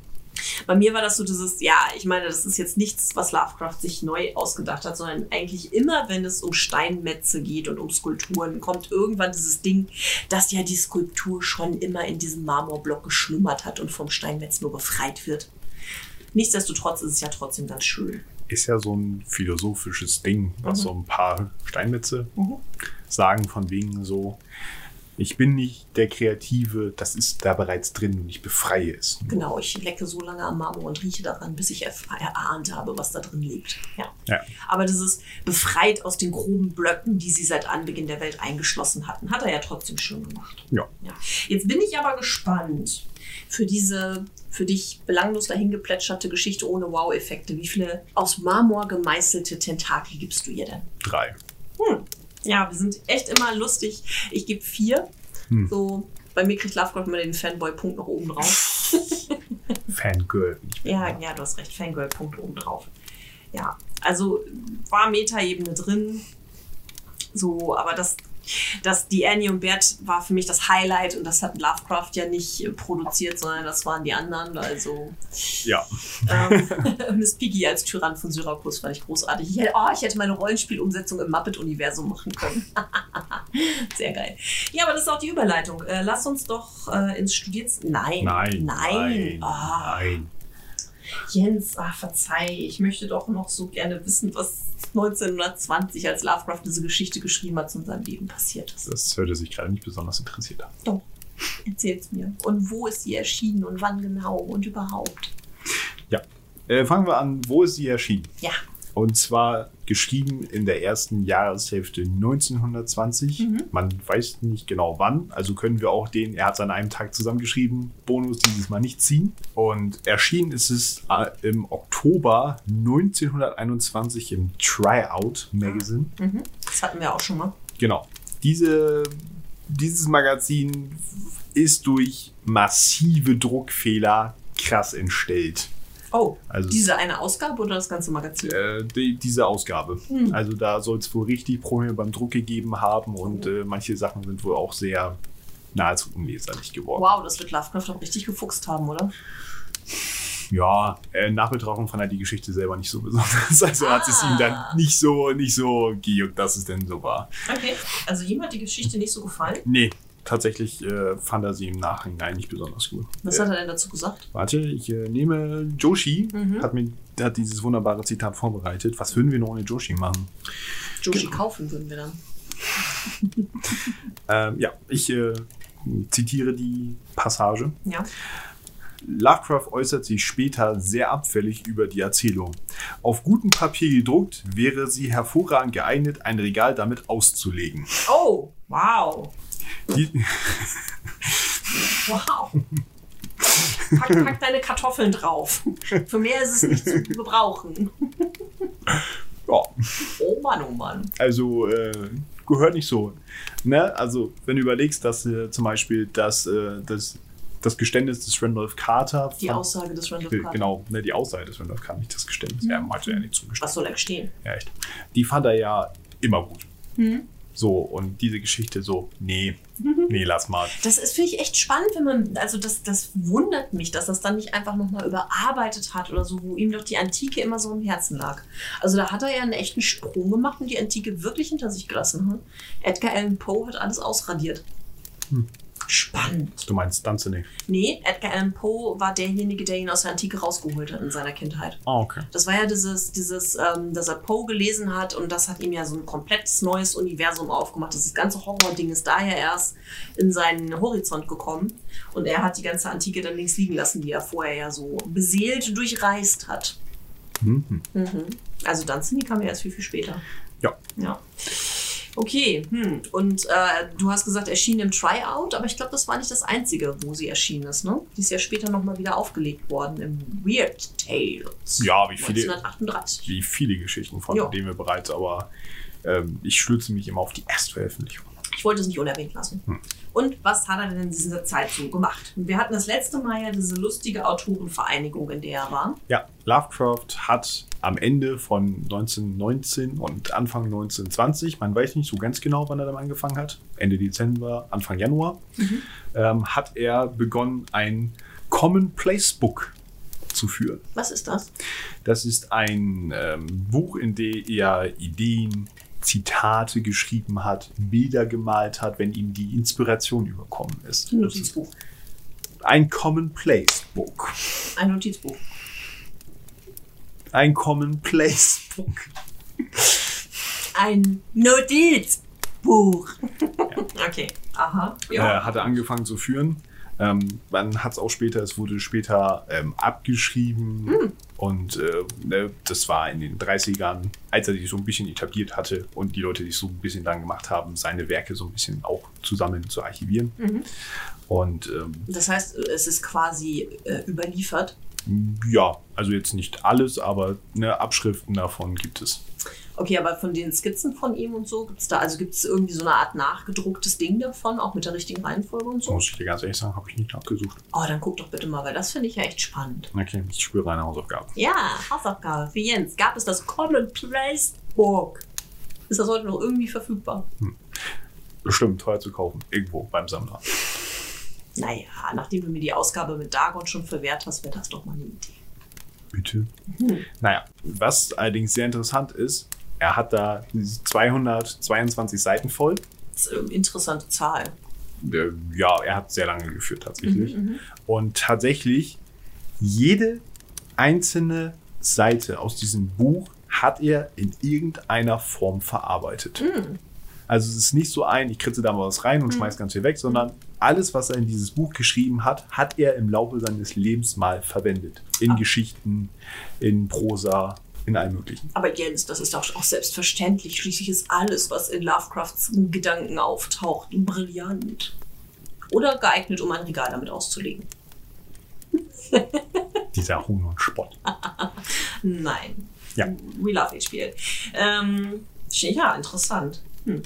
Bei mir war das so dieses, ja, ich meine, das ist jetzt nichts, was Lovecraft sich neu ausgedacht hat, sondern eigentlich immer, wenn es um Steinmetze geht und um Skulpturen, kommt irgendwann dieses Ding, dass ja die Skulptur schon immer in diesem Marmorblock geschlummert hat und vom Steinmetz nur befreit wird. Nichtsdestotrotz ist es ja trotzdem ganz schön. Ist ja so ein philosophisches Ding, was Mhm. so ein paar Steinmetze Mhm. sagen, von wegen so, ich bin nicht der Kreative, das ist da bereits drin und ich befreie es. nur. Genau, ich lecke so lange am Marmor und rieche daran, bis ich erahnt habe, was da drin liegt. Ja. Ja. Aber dieses befreit aus den groben Blöcken, die sie seit Anbeginn der Welt eingeschlossen hatten, hat er ja trotzdem schön gemacht. Ja. Ja. Jetzt bin ich aber gespannt für diese für dich belanglos dahingeplätscherte Geschichte ohne Wow-Effekte. Wie viele aus Marmor gemeißelte Tentakel gibst du ihr denn? Drei. Hm. Ja, wir sind echt immer lustig. Ich gebe vier. Hm. So, bei mir kriegt Lovecraft immer den Fanboy-Punkt noch oben drauf. Fangirl. Ja, ja, du hast recht. Fangirl-Punkt oben drauf. Ja, also war Metaebene drin. So, aber das, das, die Annie und Bert war für mich das Highlight und das hat Lovecraft ja nicht äh, produziert, sondern das waren die anderen. Also Ja. ähm, Miss Piggy als Tyrann von Syrakus fand ich großartig. Ich hätte, oh, ich hätte meine Rollenspielumsetzung im Muppet-Universum machen können. Sehr geil. Ja, aber das ist auch die Überleitung. Äh, lass uns doch äh, ins Studiert... Nein. Nein. Nein. Nein. Ah. nein. Jens, ach, verzeih, ich möchte doch noch so gerne wissen, was 1920, als Lovecraft diese Geschichte geschrieben hat, zu seinem Leben passiert ist. Das hörte sich gerade nicht besonders interessiert an. Doch, erzähl's mir. Und wo ist sie erschienen und wann genau und überhaupt? Äh, fangen wir an, wo ist sie erschienen? Ja. Und zwar geschrieben in der ersten Jahreshälfte 1920. Man weiß nicht genau wann, also können wir auch den, er hat es an einem Tag zusammengeschrieben, Bonus dieses Mal nicht ziehen. Und erschienen ist es äh, im Oktober 1921 im Tryout Magazine. Mhm. Das hatten wir auch schon mal. Genau. Diese, dieses Magazin ist durch massive Druckfehler krass entstellt. Oh, Also- diese eine Ausgabe oder das ganze Magazin? Äh, die, diese Ausgabe. Also da soll es wohl richtig Probleme beim Druck gegeben haben und äh, manche Sachen sind wohl auch sehr nahezu unleserlich geworden. Wow, das wird Lovecraft doch richtig gefuchst haben, oder? Ja, äh, Nachbetrachtung fand er die Geschichte selber nicht so besonders. Also hat es Ah. ihm dann nicht so, nicht so gejuckt, dass es denn so war. Okay. Also ihm hat die Geschichte nicht so gefallen. Nee, tatsächlich äh, fand er sie im Nachhinein nicht besonders gut. Was hat er denn dazu gesagt? Warte, ich äh, nehme Joshi, Mhm. hat, mir, hat dieses wunderbare Zitat vorbereitet. Was würden wir noch ohne Joshi machen? Joshi Genau. kaufen würden wir dann. Ähm, ja, ich äh, zitiere die Passage. Ja. Lovecraft äußert sich später sehr abfällig über die Erzählung. Auf gutem Papier gedruckt wäre sie hervorragend geeignet, ein Regal damit auszulegen. Oh, wow. Wow. Pack, pack deine Kartoffeln drauf. Für mehr ist es nicht zu gebrauchen. ja, Oh Mann, oh Mann. also äh, gehört nicht so. Ne? Also, wenn du überlegst, dass äh, zum Beispiel das, äh, das, das Geständnis des Randolph Carter. Die Aussage des Randolph Äh, Carter. Genau, ne, die Aussage des Randolph Carter, nicht das Geständnis. Er hatte ja nicht zugestimmt. Was soll er gestehen? Ja, echt. Die fand er ja immer gut. Mhm. So, und diese Geschichte so, nee, nee, lass mal. Das ist, finde ich, echt spannend, wenn man, also das, das wundert mich, dass das dann nicht einfach nochmal überarbeitet hat oder so, wo ihm doch die Antike immer so im Herzen lag. Also da hat er ja einen echten Sprung gemacht und die Antike wirklich hinter sich gelassen. Hm? Edgar Allan Poe hat alles ausradiert. Hm. Spannend. Du meinst Dunsany. Nee, Edgar Allan Poe war derjenige, der ihn aus der Antike rausgeholt hat in seiner Kindheit. Ah, okay. Das war ja dieses, dieses, ähm, dass er Poe gelesen hat und das hat ihm ja so ein komplettes neues Universum aufgemacht. Das ganze Horror-Ding ist daher erst in seinen Horizont gekommen und er hat die ganze Antike dann links liegen lassen, die er vorher ja so beseelt durchreist hat. Mhm. Mhm. Also Dunsany kam ja erst viel, viel später. Ja. Ja. Okay, hm. und äh, du hast gesagt, erschien im Tryout, aber ich glaube, das war nicht das einzige, wo sie erschienen ist, ne? Die ist ja später nochmal wieder aufgelegt worden im Weird Tales. Ja, wie viele, 1938. wie viele Geschichten, von denen wir bereits, aber ähm, ich stürze mich immer auf die Erstveröffentlichung. Ich wollte es nicht unerwähnt lassen. Hm. Und was hat er denn in dieser Zeit so gemacht? Wir hatten das letzte Mal ja diese lustige Autorenvereinigung, in der er war. Ja, Lovecraft hat am Ende von 1919 und Anfang 1920, man weiß nicht so ganz genau, wann er damit angefangen hat, Ende Dezember, Anfang Januar, ähm, hat er begonnen, ein Commonplace Book zu führen. Was ist das? Das ist ein ähm, Buch, in dem er Ideen, Zitate geschrieben hat, Bilder gemalt hat, wenn ihm die Inspiration überkommen ist. Ein Notizbuch. Ein Commonplace Book. Ein Notizbuch. Ein Commonplace Book. Ein Notizbuch. Okay. Aha. äh, hat er angefangen zu führen. Ähm, man hat es auch später, es wurde später ähm, abgeschrieben Hm. und äh, ne, das war in den 30ern, als er sich so ein bisschen etabliert hatte und die Leute sich so ein bisschen dann gemacht haben, seine Werke so ein bisschen auch zusammen zu archivieren. Mhm. Und ähm, Das heißt, es ist quasi äh, überliefert. ja, also jetzt nicht alles, aber ne, Abschriften davon gibt es. Okay, aber von den Skizzen von ihm und so, gibt es da, also gibt es irgendwie so eine Art nachgedrucktes Ding davon, auch mit der richtigen Reihenfolge und so? Muss ich dir ganz ehrlich sagen, habe ich nicht nachgesucht. Oh, dann guck doch bitte mal, weil das finde ich ja echt spannend. Okay, ich spüre eine Hausaufgabe. Ja, Hausaufgabe für Jens. Gab es das Commonplace Book? Ist das heute noch irgendwie verfügbar? Bestimmt teuer zu kaufen, irgendwo beim Sammler. Naja, nachdem du mir die Ausgabe mit Dagon schon verwehrt hast, wäre das doch mal eine Idee. Bitte. Hm. Naja, was allerdings sehr interessant ist, er hat da 222 Seiten voll. Das ist eine interessante Zahl. Ja, er hat sehr lange geführt tatsächlich. Mhm, mhm. Und tatsächlich, jede einzelne Seite aus diesem Buch hat er in irgendeiner Form verarbeitet. Mhm. Also es ist nicht so ein, ich kritze da mal was rein und Mhm. schmeiß ganz viel weg, sondern alles, was er in dieses Buch geschrieben hat, hat er im Laufe seines Lebens mal verwendet. In Ah. Geschichten, in Prosa, in allem Möglichen. Aber Jens, das ist doch auch selbstverständlich. Schließlich ist alles, was in Lovecrafts Gedanken auftaucht, brillant. Oder geeignet, um ein Regal damit auszulegen. Dieser Hohn und Spott. Nein. Ja. We love HPL. Ähm, ja, interessant. Hm.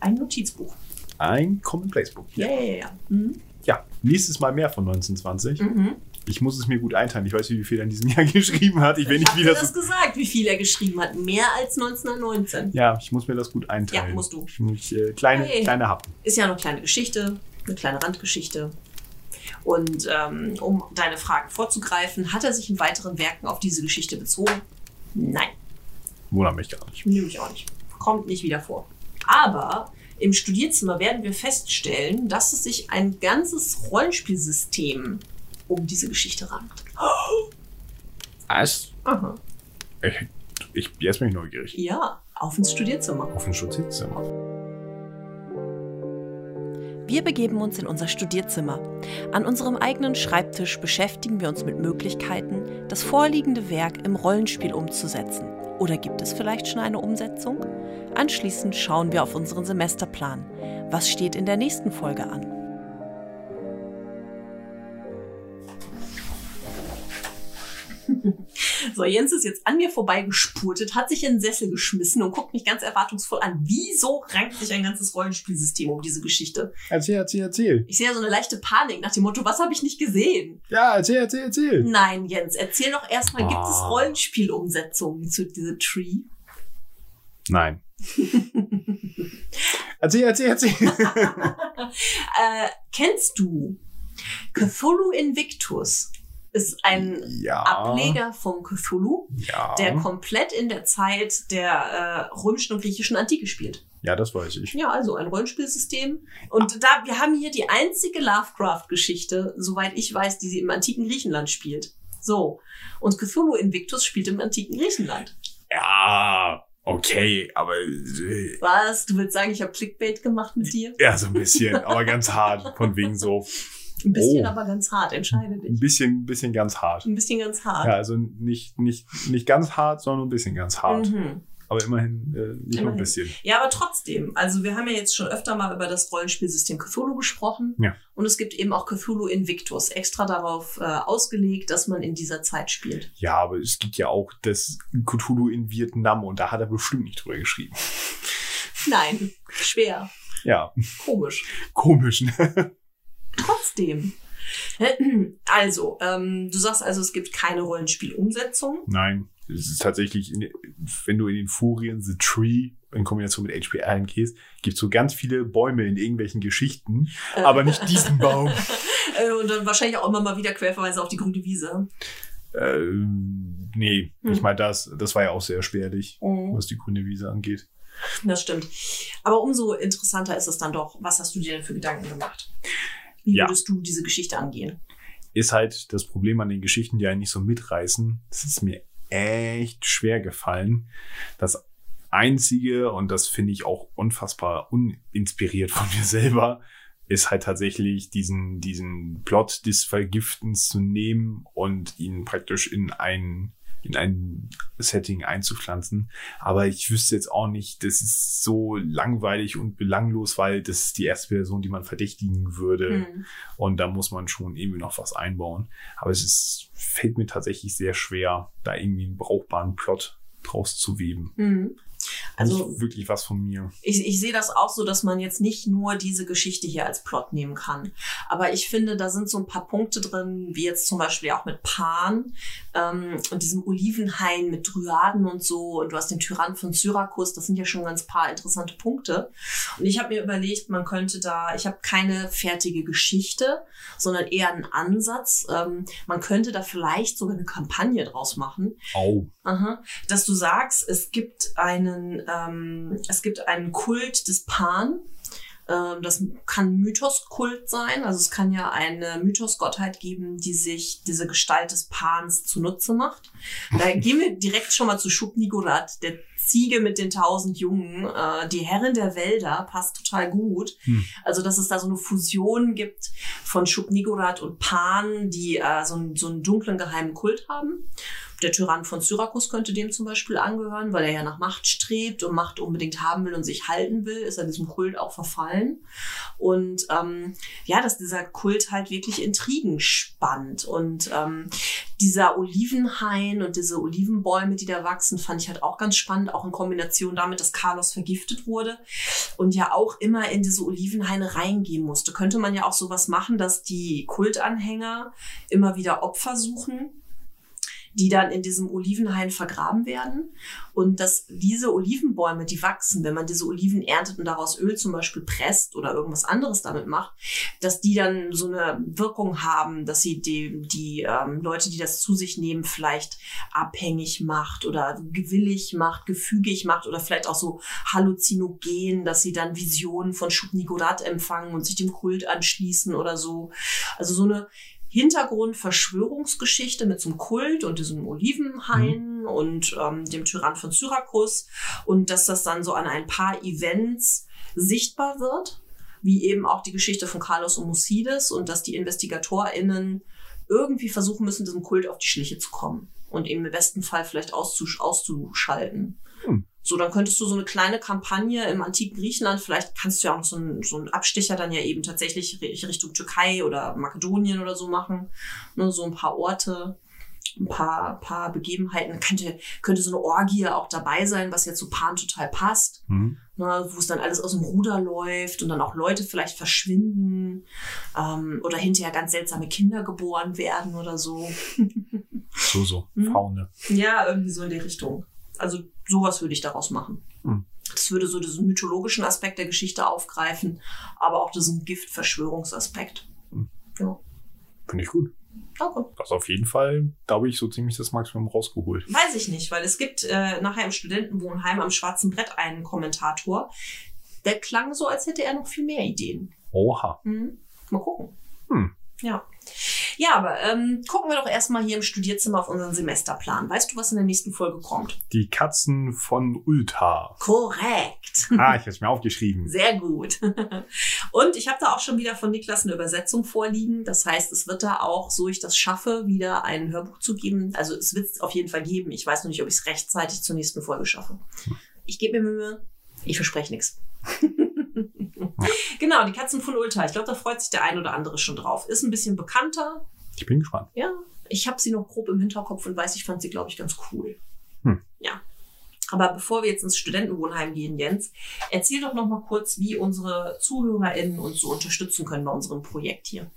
Ein Notizbuch. Ein Commonplace-Buch. Ja, ja, ja. ja. Mhm. Ja, nächstes Mal mehr von 1920. Mhm. Ich muss es mir gut einteilen. Ich weiß, wie viel er in diesem Jahr geschrieben hat. Ich Ich nicht hab dir das so. gesagt, wie viel er geschrieben hat. Mehr als 1919. Ja, ich muss mir das gut einteilen. Ja, musst du. Ich äh, kleine, Hey. kleine Happen. Ist ja noch eine kleine Geschichte, eine kleine Randgeschichte. Und ähm, um deine Fragen vorzugreifen, hat er sich in weiteren Werken auf diese Geschichte bezogen? Nein, Wundert mich gar nicht. nehme ich auch nicht. Kommt nicht wieder vor. Aber im Studierzimmer werden wir feststellen, dass es sich ein ganzes Rollenspielsystem um diese Geschichte rankt. Was? Aha. Ich, ich, jetzt bin ich neugierig. Ja, auf ins Studierzimmer. Auf ein Schutzimmer. Wir begeben uns in unser Studierzimmer. An unserem eigenen Schreibtisch beschäftigen wir uns mit Möglichkeiten, das vorliegende Werk im Rollenspiel umzusetzen. Oder gibt es vielleicht schon eine Umsetzung? Anschließend schauen wir auf unseren Semesterplan. Was steht in der nächsten Folge an? So, Jens ist jetzt an mir vorbeigespurtet, hat sich in den Sessel geschmissen und guckt mich ganz erwartungsvoll an. Wieso rankt sich ein ganzes Rollenspielsystem um diese Geschichte? Erzähl, erzähl, erzähl. Ich sehe ja so eine leichte Panik nach dem Motto, was habe ich nicht gesehen? Ja, erzähl, erzähl, erzähl. Nein, Jens, erzähl doch erstmal, gibt es Ah. Rollenspielumsetzungen zu dieser Tree? Nein. erzähl, erzähl, erzähl. Äh, kennst du Cthulhu Invictus? Ist ein ja. Ableger von Cthulhu, Ja. der komplett in der Zeit der äh, römischen und griechischen Antike spielt. ja, das weiß ich. Ja, also ein Rollenspielsystem. Und da, wir haben hier die einzige Lovecraft-Geschichte, soweit ich weiß, die sie im antiken Griechenland spielt. So. Und Cthulhu Invictus spielt im antiken Griechenland. Ja, okay, aber äh, Was? Du willst sagen, ich habe Clickbait gemacht mit dir? ja, so ein bisschen, aber ganz hart. Von wegen so Ein bisschen, Oh. aber ganz hart. Entscheide ein dich. bisschen, bisschen ganz hart. Ein bisschen ganz hart. Ja, also nicht, nicht, nicht ganz hart, sondern ein bisschen ganz hart. Mhm. Aber immerhin äh, nicht nur ein bisschen. Ja, aber trotzdem. Also wir haben ja jetzt schon öfter mal über das Rollenspielsystem Cthulhu gesprochen. Ja. Und es gibt eben auch Cthulhu Invictus, extra darauf äh, ausgelegt, dass man in dieser Zeit spielt. Ja, aber es gibt ja auch das Cthulhu in Vietnam und da hat er bestimmt nicht drüber geschrieben. Nein, schwer, Ja, komisch. komisch, ne? Trotzdem. Also, ähm, du sagst also, es gibt keine Rollenspielumsetzung. Nein, es ist tatsächlich, in, wenn du in den Furien The Tree in Kombination mit H.P. Allen gehst, gibt so ganz viele Bäume in irgendwelchen Geschichten, Äh, aber nicht diesen Baum. äh, und dann wahrscheinlich auch immer mal wieder Querverweise auf die grüne Wiese. ähm, nee, Hm. ich meine, das, das war ja auch sehr spärlich, Mhm. was die grüne Wiese angeht. Das stimmt. Aber umso interessanter ist es dann doch, was hast du dir denn für Gedanken gemacht? Wie Ja. würdest du diese Geschichte angehen? Ist halt das Problem an den Geschichten, die einen nicht so mitreißen. Es ist mir echt schwer gefallen. Das Einzige, und das finde ich auch unfassbar uninspiriert von mir selber, ist halt tatsächlich diesen, diesen Plot des Vergiftens zu nehmen und ihn praktisch in ein, in ein Setting einzupflanzen. Aber ich wüsste jetzt auch nicht, das ist so langweilig und belanglos, weil das ist die erste Person, die man verdächtigen würde. Hm. Und da muss man schon irgendwie noch was einbauen. Aber es ist, fällt mir tatsächlich sehr schwer, da irgendwie einen brauchbaren Plot draus zu weben. Hm. Also Nicht wirklich was von mir. ich, ich sehe das auch so, dass man jetzt nicht nur diese Geschichte hier als Plot nehmen kann. Aber ich finde, da sind so ein paar Punkte drin, wie jetzt zum Beispiel auch mit Pan ähm, und diesem Olivenhain mit Dryaden und so. Und du hast den Tyrann von Syrakus. Das sind ja schon ganz paar interessante Punkte. Und ich habe mir überlegt, man könnte da, ich habe keine fertige Geschichte, sondern eher einen Ansatz. Ähm, man könnte da vielleicht sogar eine Kampagne draus machen. Au. Aha. Dass du sagst, es gibt einen, ähm, es gibt einen Kult des Pan. Ähm, das kann Mythoskult sein. Also es kann ja eine Mythosgottheit geben, die sich diese Gestalt des Pans zunutze macht. Da gehen wir direkt schon mal zu Schub-Nigorat, der Ziege mit den tausend Jungen, äh, die Herrin der Wälder passt total gut. Hm. Also, dass es da so eine Fusion gibt von Schub-Nigorath und Pan, die äh, so, einen, so einen dunklen geheimen Kult haben. Der Tyrann von Syrakus könnte dem zum Beispiel angehören, weil er ja nach Macht strebt und Macht unbedingt haben will und sich halten will, ist er diesem Kult auch verfallen. Und ähm, ja, dass dieser Kult halt wirklich Intrigen spannt. Und ähm, dieser Olivenhain und diese Olivenbäume, die da wachsen, fand ich halt auch ganz spannend, auch in Kombination damit, dass Carlos vergiftet wurde und ja auch immer in diese Olivenhaine reingehen musste. Könnte man ja auch sowas machen, dass die Kultanhänger immer wieder Opfer suchen die dann in diesem Olivenhain vergraben werden. Und dass diese Olivenbäume, die wachsen, wenn man diese Oliven erntet und daraus Öl zum Beispiel presst oder irgendwas anderes damit macht, dass die dann so eine Wirkung haben, dass sie die, die ähm, Leute, die das zu sich nehmen, vielleicht abhängig macht oder gewillig macht, gefügig macht oder vielleicht auch so halluzinogen, dass sie dann Visionen von Schubnigorat empfangen und sich dem Kult anschließen oder so. Also so eine Hintergrund-Verschwörungsgeschichte mit so einem Kult und diesem Olivenhain mhm. und ähm, dem Tyrann von Syrakus und dass das dann so an ein paar Events sichtbar wird, wie eben auch die Geschichte von Carlos und Musides und dass die InvestigatorInnen irgendwie versuchen müssen, diesem Kult auf die Schliche zu kommen und eben im besten Fall vielleicht auszusch auszuschalten. Hm. So, dann könntest du so eine kleine Kampagne im antiken Griechenland, vielleicht kannst du ja auch so einen, so einen Abstecher dann ja eben tatsächlich Richtung Türkei oder Makedonien oder so machen. Ne, so ein paar Orte, ein paar, paar Begebenheiten. Könnte, könnte so eine Orgie auch dabei sein, was jetzt zu Pan total passt. Mhm. Ne, wo es dann alles aus dem Ruder läuft und dann auch Leute vielleicht verschwinden ähm, oder hinterher ganz seltsame Kinder geboren werden oder so. So, so. Mhm. Faune. Ja, irgendwie so in die Richtung. Also sowas würde ich daraus machen. Hm. Das würde so diesen mythologischen Aspekt der Geschichte aufgreifen, aber auch diesen Gift-Verschwörungsaspekt. Hm. Ja. Finde ich gut. Okay. Das auf jeden Fall, glaube ich, so ziemlich das Maximum rausgeholt. Weiß ich nicht, weil es gibt äh, nachher im Studentenwohnheim am Schwarzen Brett einen Kommentator, der klang so, als hätte er noch viel mehr Ideen. Oha. Mhm. Mal gucken. Hm. Ja. Ja, aber ähm, gucken wir doch erstmal hier im Studierzimmer auf unseren Semesterplan. Weißt du, was in der nächsten Folge kommt? Die Katzen von Ulta. Korrekt. Ah, ich habe es mir aufgeschrieben. Sehr gut. Und ich habe da auch schon wieder von Niklas eine Übersetzung vorliegen. Das heißt, es wird da auch, so ich das schaffe, wieder ein Hörbuch zu geben. Also es wird es auf jeden Fall geben. Ich weiß noch nicht, ob ich es rechtzeitig zur nächsten Folge schaffe. Ich gebe mir Mühe. Ich verspreche nichts. genau, die Katzen von Ulta. Ich glaube, da freut sich der ein oder andere schon drauf. Ist ein bisschen bekannter. Ich bin gespannt. Ja, ich habe sie noch grob im Hinterkopf und weiß, ich fand sie, glaube ich, ganz cool. Hm. Ja. Aber bevor wir jetzt ins Studentenwohnheim gehen, Jens, erzähl doch noch mal kurz, wie unsere ZuhörerInnen uns so unterstützen können bei unserem Projekt hier.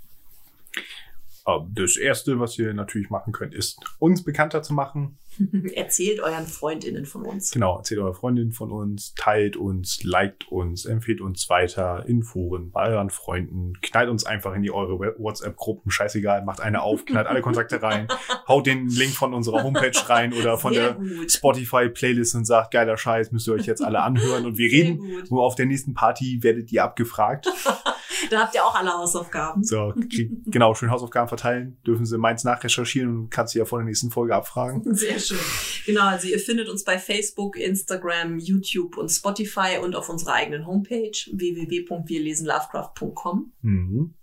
Ähm, das erste, was ihr natürlich machen könnt, ist uns bekannter zu machen. erzählt euren Freundinnen von uns. Genau, erzählt euren Freundinnen von uns, teilt uns, liked uns, empfehlt uns weiter in Foren, bei euren Freunden, knallt uns einfach in die eure WhatsApp-Gruppen, scheißegal, macht eine auf, knallt alle Kontakte rein, haut den Link von unserer Homepage rein oder von Sehr der Spotify-Playlist und sagt, geiler Scheiß, müsst ihr euch jetzt alle anhören und wir reden. Nur auf der nächsten Party werdet ihr abgefragt. da habt ihr auch alle Hausaufgaben. So, genau, schön Hausaufgaben verteilen. Dürfen sie meins nachrecherchieren und kannst sie ja vor der nächsten Folge abfragen. Sehr schön. Genau, also ihr findet uns bei Facebook, Instagram, YouTube und Spotify und auf unserer eigenen Homepage www.wirlesenlovecraft.com. Mhm.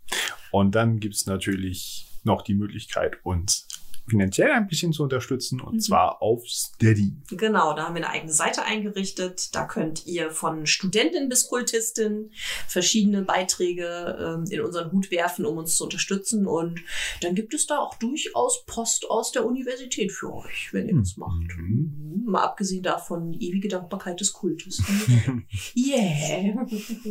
Und dann gibt's natürlich noch die Möglichkeit, uns finanziell ein bisschen zu unterstützen und mhm. zwar auf Steady. Genau, da haben wir eine eigene Seite eingerichtet. Da könnt ihr von Studentin bis Kultistin verschiedene Beiträge äh, in unseren Hut werfen, um uns zu unterstützen. Und dann gibt es da auch durchaus Post aus der Universität für euch, wenn ihr das macht. Mhm. Mal abgesehen davon, ewige Dankbarkeit des Kultes. yeah.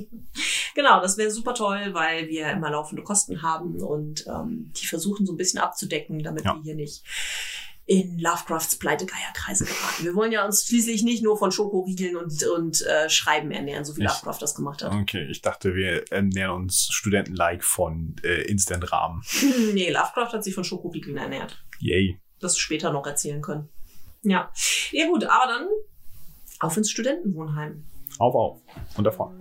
genau, das wäre super toll, weil wir immer laufende Kosten haben und ähm, die versuchen so ein bisschen abzudecken, damit ja. wir hier nicht in Lovecrafts Pleitegeierkreise geraten. Wir wollen ja uns schließlich nicht nur von Schokoriegeln und, und äh, Schreiben ernähren, so wie ich, Lovecraft das gemacht hat. Okay, ich dachte, wir ernähren uns Studenten-like von äh, Instant-Rahmen. nee, Lovecraft hat sich von Schokoriegeln ernährt. Yay. Das später noch erzählen können. Ja. Ja gut, aber dann auf ins Studentenwohnheim. Auf, auf. Und davon.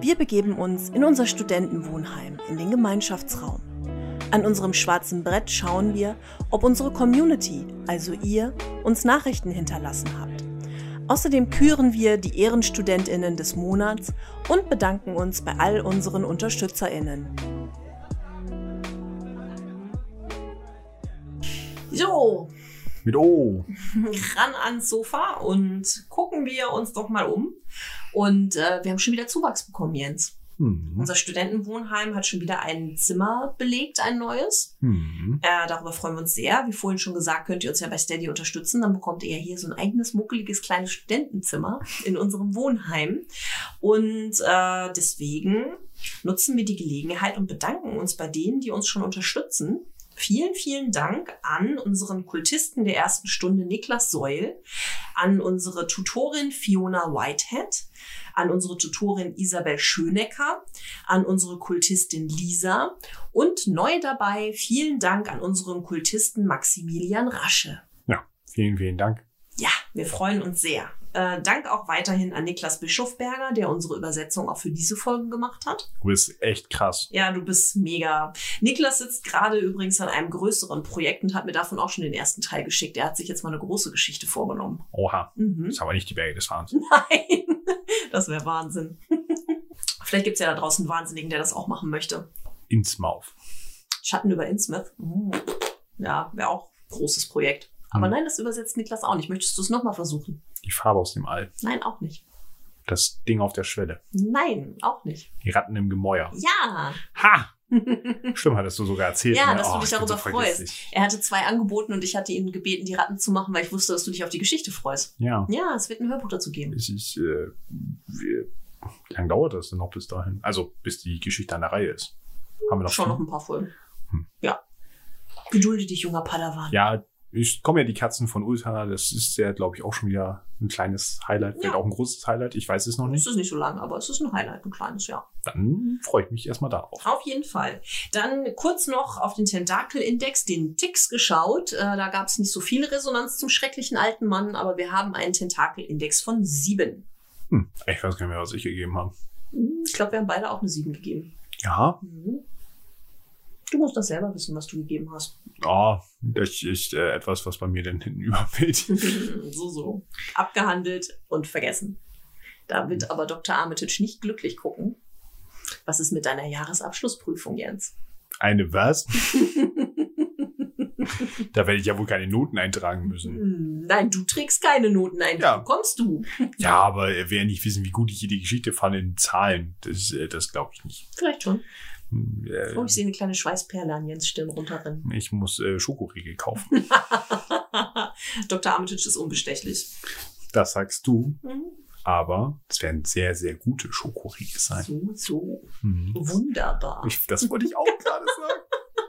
Wir begeben uns in unser Studentenwohnheim, in den Gemeinschaftsraum. An unserem schwarzen Brett schauen wir, ob unsere Community, also ihr, uns Nachrichten hinterlassen habt. Außerdem küren wir die Ehrenstudentinnen des Monats und bedanken uns bei all unseren Unterstützerinnen. So, Mit O. ran ans Sofa und gucken wir uns doch mal um. Und äh, wir haben schon wieder Zuwachs bekommen, Jens. Hm. Unser Studentenwohnheim hat schon wieder ein Zimmer belegt, ein neues. Hm. Äh, darüber freuen wir uns sehr. Wie vorhin schon gesagt, könnt ihr uns ja bei Steady unterstützen. Dann bekommt ihr ja hier so ein eigenes, muckeliges kleines Studentenzimmer in unserem Wohnheim. Und äh, deswegen nutzen wir die Gelegenheit und bedanken uns bei denen, die uns schon unterstützen. Vielen, vielen Dank an unseren Kultisten der ersten Stunde Niklas Seul, an unsere Tutorin Fiona Whitehead, an unsere Tutorin Isabel Schönecker, an unsere Kultistin Lisa und neu dabei vielen Dank an unseren Kultisten Maximilian Rasche. Ja, vielen, vielen Dank. Ja, wir freuen uns sehr. Äh, Dank auch weiterhin an Niklas Bischofberger, der unsere Übersetzung auch für diese Folge gemacht hat. Du bist echt krass. Ja, du bist mega. Niklas sitzt gerade übrigens an einem größeren Projekt und hat mir davon auch schon den ersten Teil geschickt. Er hat sich jetzt mal eine große Geschichte vorgenommen. Oha. Mhm. Ist aber nicht die Berge des Fahrens. Nein, das wäre Wahnsinn. Vielleicht gibt's ja da draußen einen Wahnsinnigen, der das auch machen möchte. Ins Mauf. Schatten über Innsmouth. Uh. Ja, wäre auch ein großes Projekt. Aber Hm. nein, das übersetzt Niklas auch nicht. Möchtest du es nochmal versuchen? Die Farbe aus dem All. Nein, auch nicht. Das Ding auf der Schwelle. Nein, auch nicht. Die Ratten im Gemäuer. Ja. Ha! Stimmt, hattest du sogar erzählt. Ja, ne? dass du Oh, dich ich bin darüber so freust. Er hatte zwei angeboten und ich hatte ihn gebeten, die Ratten zu machen, weil ich wusste, dass du dich auf die Geschichte freust. Ja. Ja, es wird ein Hörbuch dazu geben. Es ist, äh, wie, wie lange dauert das denn noch bis dahin? Also, bis die Geschichte an der Reihe ist. Haben wir noch Schon viel? noch ein paar Folgen. Hm. Ja. Gedulde dich, junger Padawan. Ja, ich komme ja die Katzen von Ulta. Das ist ja, glaube ich, auch schon wieder ein kleines Highlight. Vielleicht Ja. auch ein großes Highlight. Ich weiß es noch Es nicht. ist nicht so lang, aber es ist ein Highlight, ein kleines, ja. Dann freue ich mich erstmal darauf. Auf jeden Fall. Dann kurz noch auf den Tentakel-Index, den Ticks, geschaut. Äh, da gab es nicht so viel Resonanz zum schrecklichen alten Mann, aber wir haben einen Tentakel-Index von sieben. Hm, ich weiß gar nicht mehr, was ich gegeben habe. Hm, Ich glaube, wir haben beide auch eine sieben gegeben. Ja, Mhm. Du musst das selber wissen, was du gegeben hast. oh, das ist äh, etwas, was bei mir dann hinten überfällt. so, so. Abgehandelt und vergessen. Da wird aber Dr. Armitage nicht glücklich gucken. Was ist mit deiner Jahresabschlussprüfung, Jens? Eine was? da werde ich ja wohl keine Noten eintragen müssen. Hm, Nein, du trägst keine Noten ein. Ja. Kommst du? Ja, aber er will ja nicht wissen, wie gut ich hier die Geschichte fand in Zahlen. Das, äh, das glaube ich nicht. Vielleicht schon. Äh, Oh, ich sehe eine kleine Schweißperle an Jens Stirn runterrennen. ich muss äh, Schokoriegel kaufen. Dr. Armitage ist unbestechlich. Das sagst du. Mhm. Aber es werden sehr, sehr gute Schokoriegel sein. So, so. Mhm. Wunderbar. Ich, das wollte ich auch gerade sagen.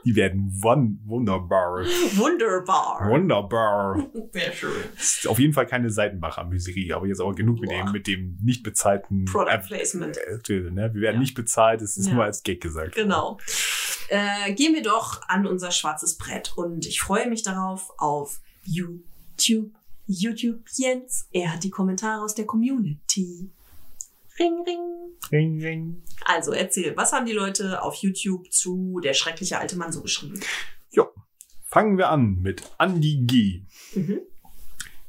Die werden wun wunderbar. Wunderbar. Wunderbar. Sehr schön. Ist auf jeden Fall keine Seitenbacher-Miserie, aber jetzt aber genug mit Boah. dem, mit dem nicht bezahlten Product Placement. Äh, ne? Wir werden Ja. nicht bezahlt, das ist Ja. nur als Gag gesagt. Genau. Äh, gehen wir doch an unser schwarzes Brett und ich freue mich darauf auf YouTube. YouTube Jens. Er hat die Kommentare aus der Community. Ring, ring. Ring, ring. Also erzähl, was haben die Leute auf YouTube zu Der schreckliche alte Mann so geschrieben? Jo. Fangen wir an mit Andy G. Mhm.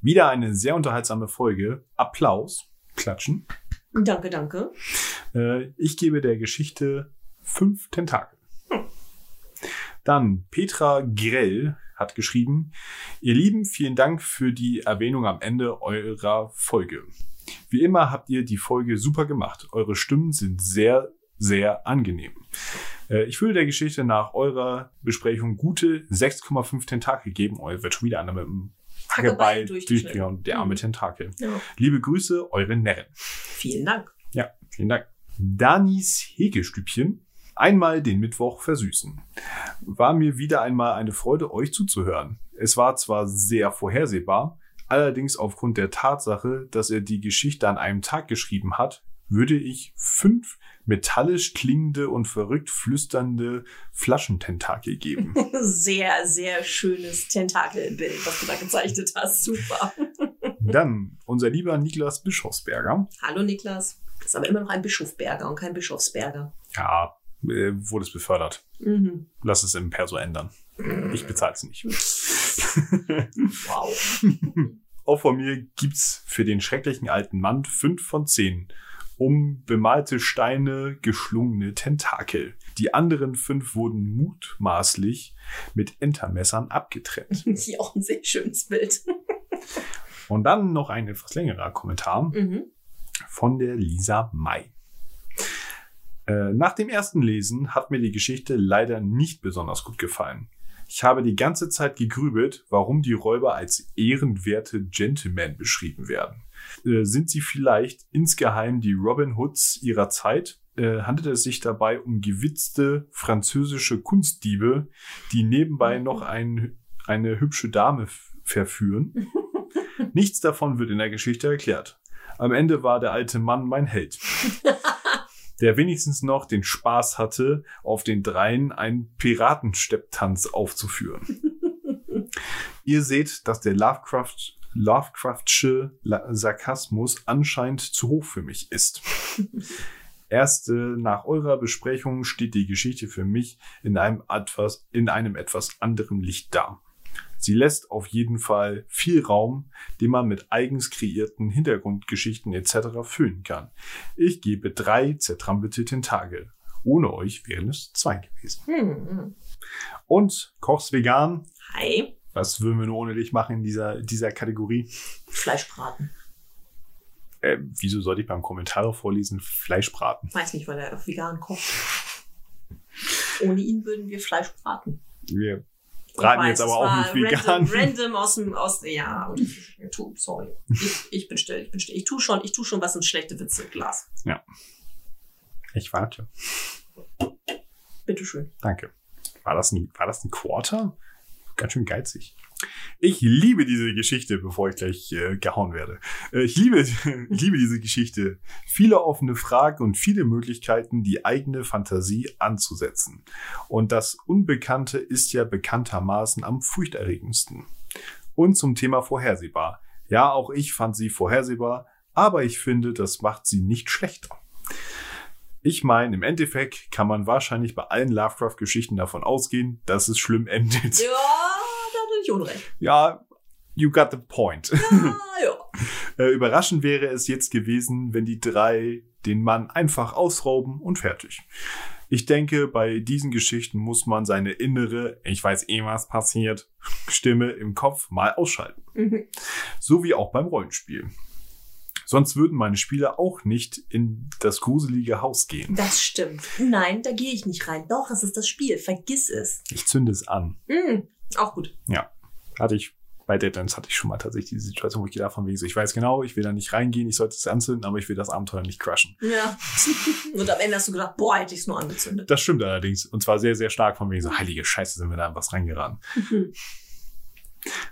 Wieder eine sehr unterhaltsame Folge. Applaus. Klatschen. Danke, danke. Äh, ich gebe der Geschichte fünf Tentakel. Dann Petra Grell hat geschrieben, ihr Lieben, vielen Dank für die Erwähnung am Ende eurer Folge. Wie immer habt ihr die Folge super gemacht. Eure Stimmen sind sehr, sehr angenehm. Äh, Ich würde der Geschichte nach eurer Besprechung gute 6,5 Tentakel geben. Oh, wird schon wieder einer mit dem Hackebeil Hackebeil durchgeschnitten. durch ja, der arme Mhm. Tentakel. Ja. Liebe Grüße, eure Nerren. Vielen Dank. Ja, vielen Dank. Danis Häkelstübchen. Einmal den Mittwoch versüßen. War mir wieder einmal eine Freude, euch zuzuhören. Es war zwar sehr vorhersehbar, allerdings aufgrund der Tatsache, dass er die Geschichte an einem Tag geschrieben hat, würde ich fünf metallisch klingende und verrückt flüsternde Flaschententakel geben. Sehr, sehr schönes Tentakelbild, was du da gezeichnet hast. Super. Dann unser lieber Niklas Bischofsberger. Hallo Niklas. Das ist aber immer noch ein Bischofberger und kein Bischofsberger. Ja, äh, wurde es befördert. Mhm. Lass es im Perso ändern. Ich bezahle es nicht. Wow. Auch von mir gibt's für den schrecklichen alten Mann fünf von zehn. Um bemalte Steine, geschlungene Tentakel. Die anderen fünf wurden mutmaßlich mit Entermessern abgetrennt. Hier auch ein sehr schönes Bild. Und dann noch ein etwas längerer Kommentar Mhm. von der Lisa May. Äh, Nach dem ersten Lesen hat mir die Geschichte leider nicht besonders gut gefallen. Ich habe die ganze Zeit gegrübelt, warum die Räuber als ehrenwerte Gentlemen beschrieben werden. Äh, Sind sie vielleicht insgeheim die Robin Hoods ihrer Zeit? Äh, Handelt es sich dabei um gewitzte französische Kunstdiebe, die nebenbei noch ein, eine hübsche Dame verführen? Nichts davon wird in der Geschichte erklärt. Am Ende war der alte Mann mein Held. Der wenigstens noch den Spaß hatte, auf den Dreien einen Piratenstepptanz aufzuführen. Ihr seht, dass der Lovecraft, Lovecraftsche Sarkasmus anscheinend zu hoch für mich ist. Erst äh, nach eurer Besprechung steht die Geschichte für mich in einem etwas, in einem etwas anderen Licht da. Sie lässt auf jeden Fall viel Raum, den man mit eigens kreierten Hintergrundgeschichten etc. füllen kann. Ich gebe drei zertrampelte Tentakel. Ohne euch wären es zwei gewesen. Mhm. Und Kochs Vegan. Hi. Was würden wir nur ohne dich machen in dieser, dieser Kategorie? Fleischbraten. Äh, wieso sollte ich beim Kommentare vorlesen Fleisch braten? Weiß nicht, weil er vegan kocht. Ohne ihn würden wir Fleisch braten. Wir braten weiß, jetzt aber auch nicht vegan. Random, random aus dem, aus, ja, tu, sorry. Ich, ich bin still, ich bin still. Ich tu schon, ich tu schon was in schlechte Witze, Glas. Ich warte. Bitteschön. Danke. War das ein, war das ein Quarter? Ganz schön geizig. Ich liebe diese Geschichte, bevor ich gleich äh, gehauen werde. Äh, ich liebe, ich liebe diese Geschichte. Viele offene Fragen und viele Möglichkeiten, die eigene Fantasie anzusetzen. Und das Unbekannte ist ja bekanntermaßen am furchterregendsten. Und zum Thema vorhersehbar. Ja, auch ich fand sie vorhersehbar, aber ich finde, das macht sie nicht schlechter. Ich meine, im Endeffekt kann man wahrscheinlich bei allen Lovecraft-Geschichten davon ausgehen, dass es schlimm endet. Ja, ich Unrecht. Ja, you got the point. Ah, ja. Äh, überraschend wäre es jetzt gewesen, wenn die drei den Mann einfach ausrauben und fertig. Ich denke, bei diesen Geschichten muss man seine innere, ich weiß eh, was passiert, Stimme im Kopf mal ausschalten. Mhm. So wie auch beim Rollenspiel. Sonst würden meine Spieler auch nicht in das gruselige Haus gehen. Das stimmt. Nein, da gehe ich nicht rein. Doch, es ist das Spiel. Vergiss es. Ich zünde es an. Mhm. Auch gut. hatte ich bei Deadlands hatte ich schon mal tatsächlich diese Situation, wo ich gedacht habe, so, ich weiß genau, ich will da nicht reingehen, ich sollte es anzünden, aber ich will das Abenteuer nicht crashen. Ja. Und am Ende hast du gedacht, boah, hätte ich es nur angezündet. Das stimmt allerdings. Und zwar sehr, sehr stark von wegen so, heilige Scheiße, sind wir da in was reingeraten. Mhm.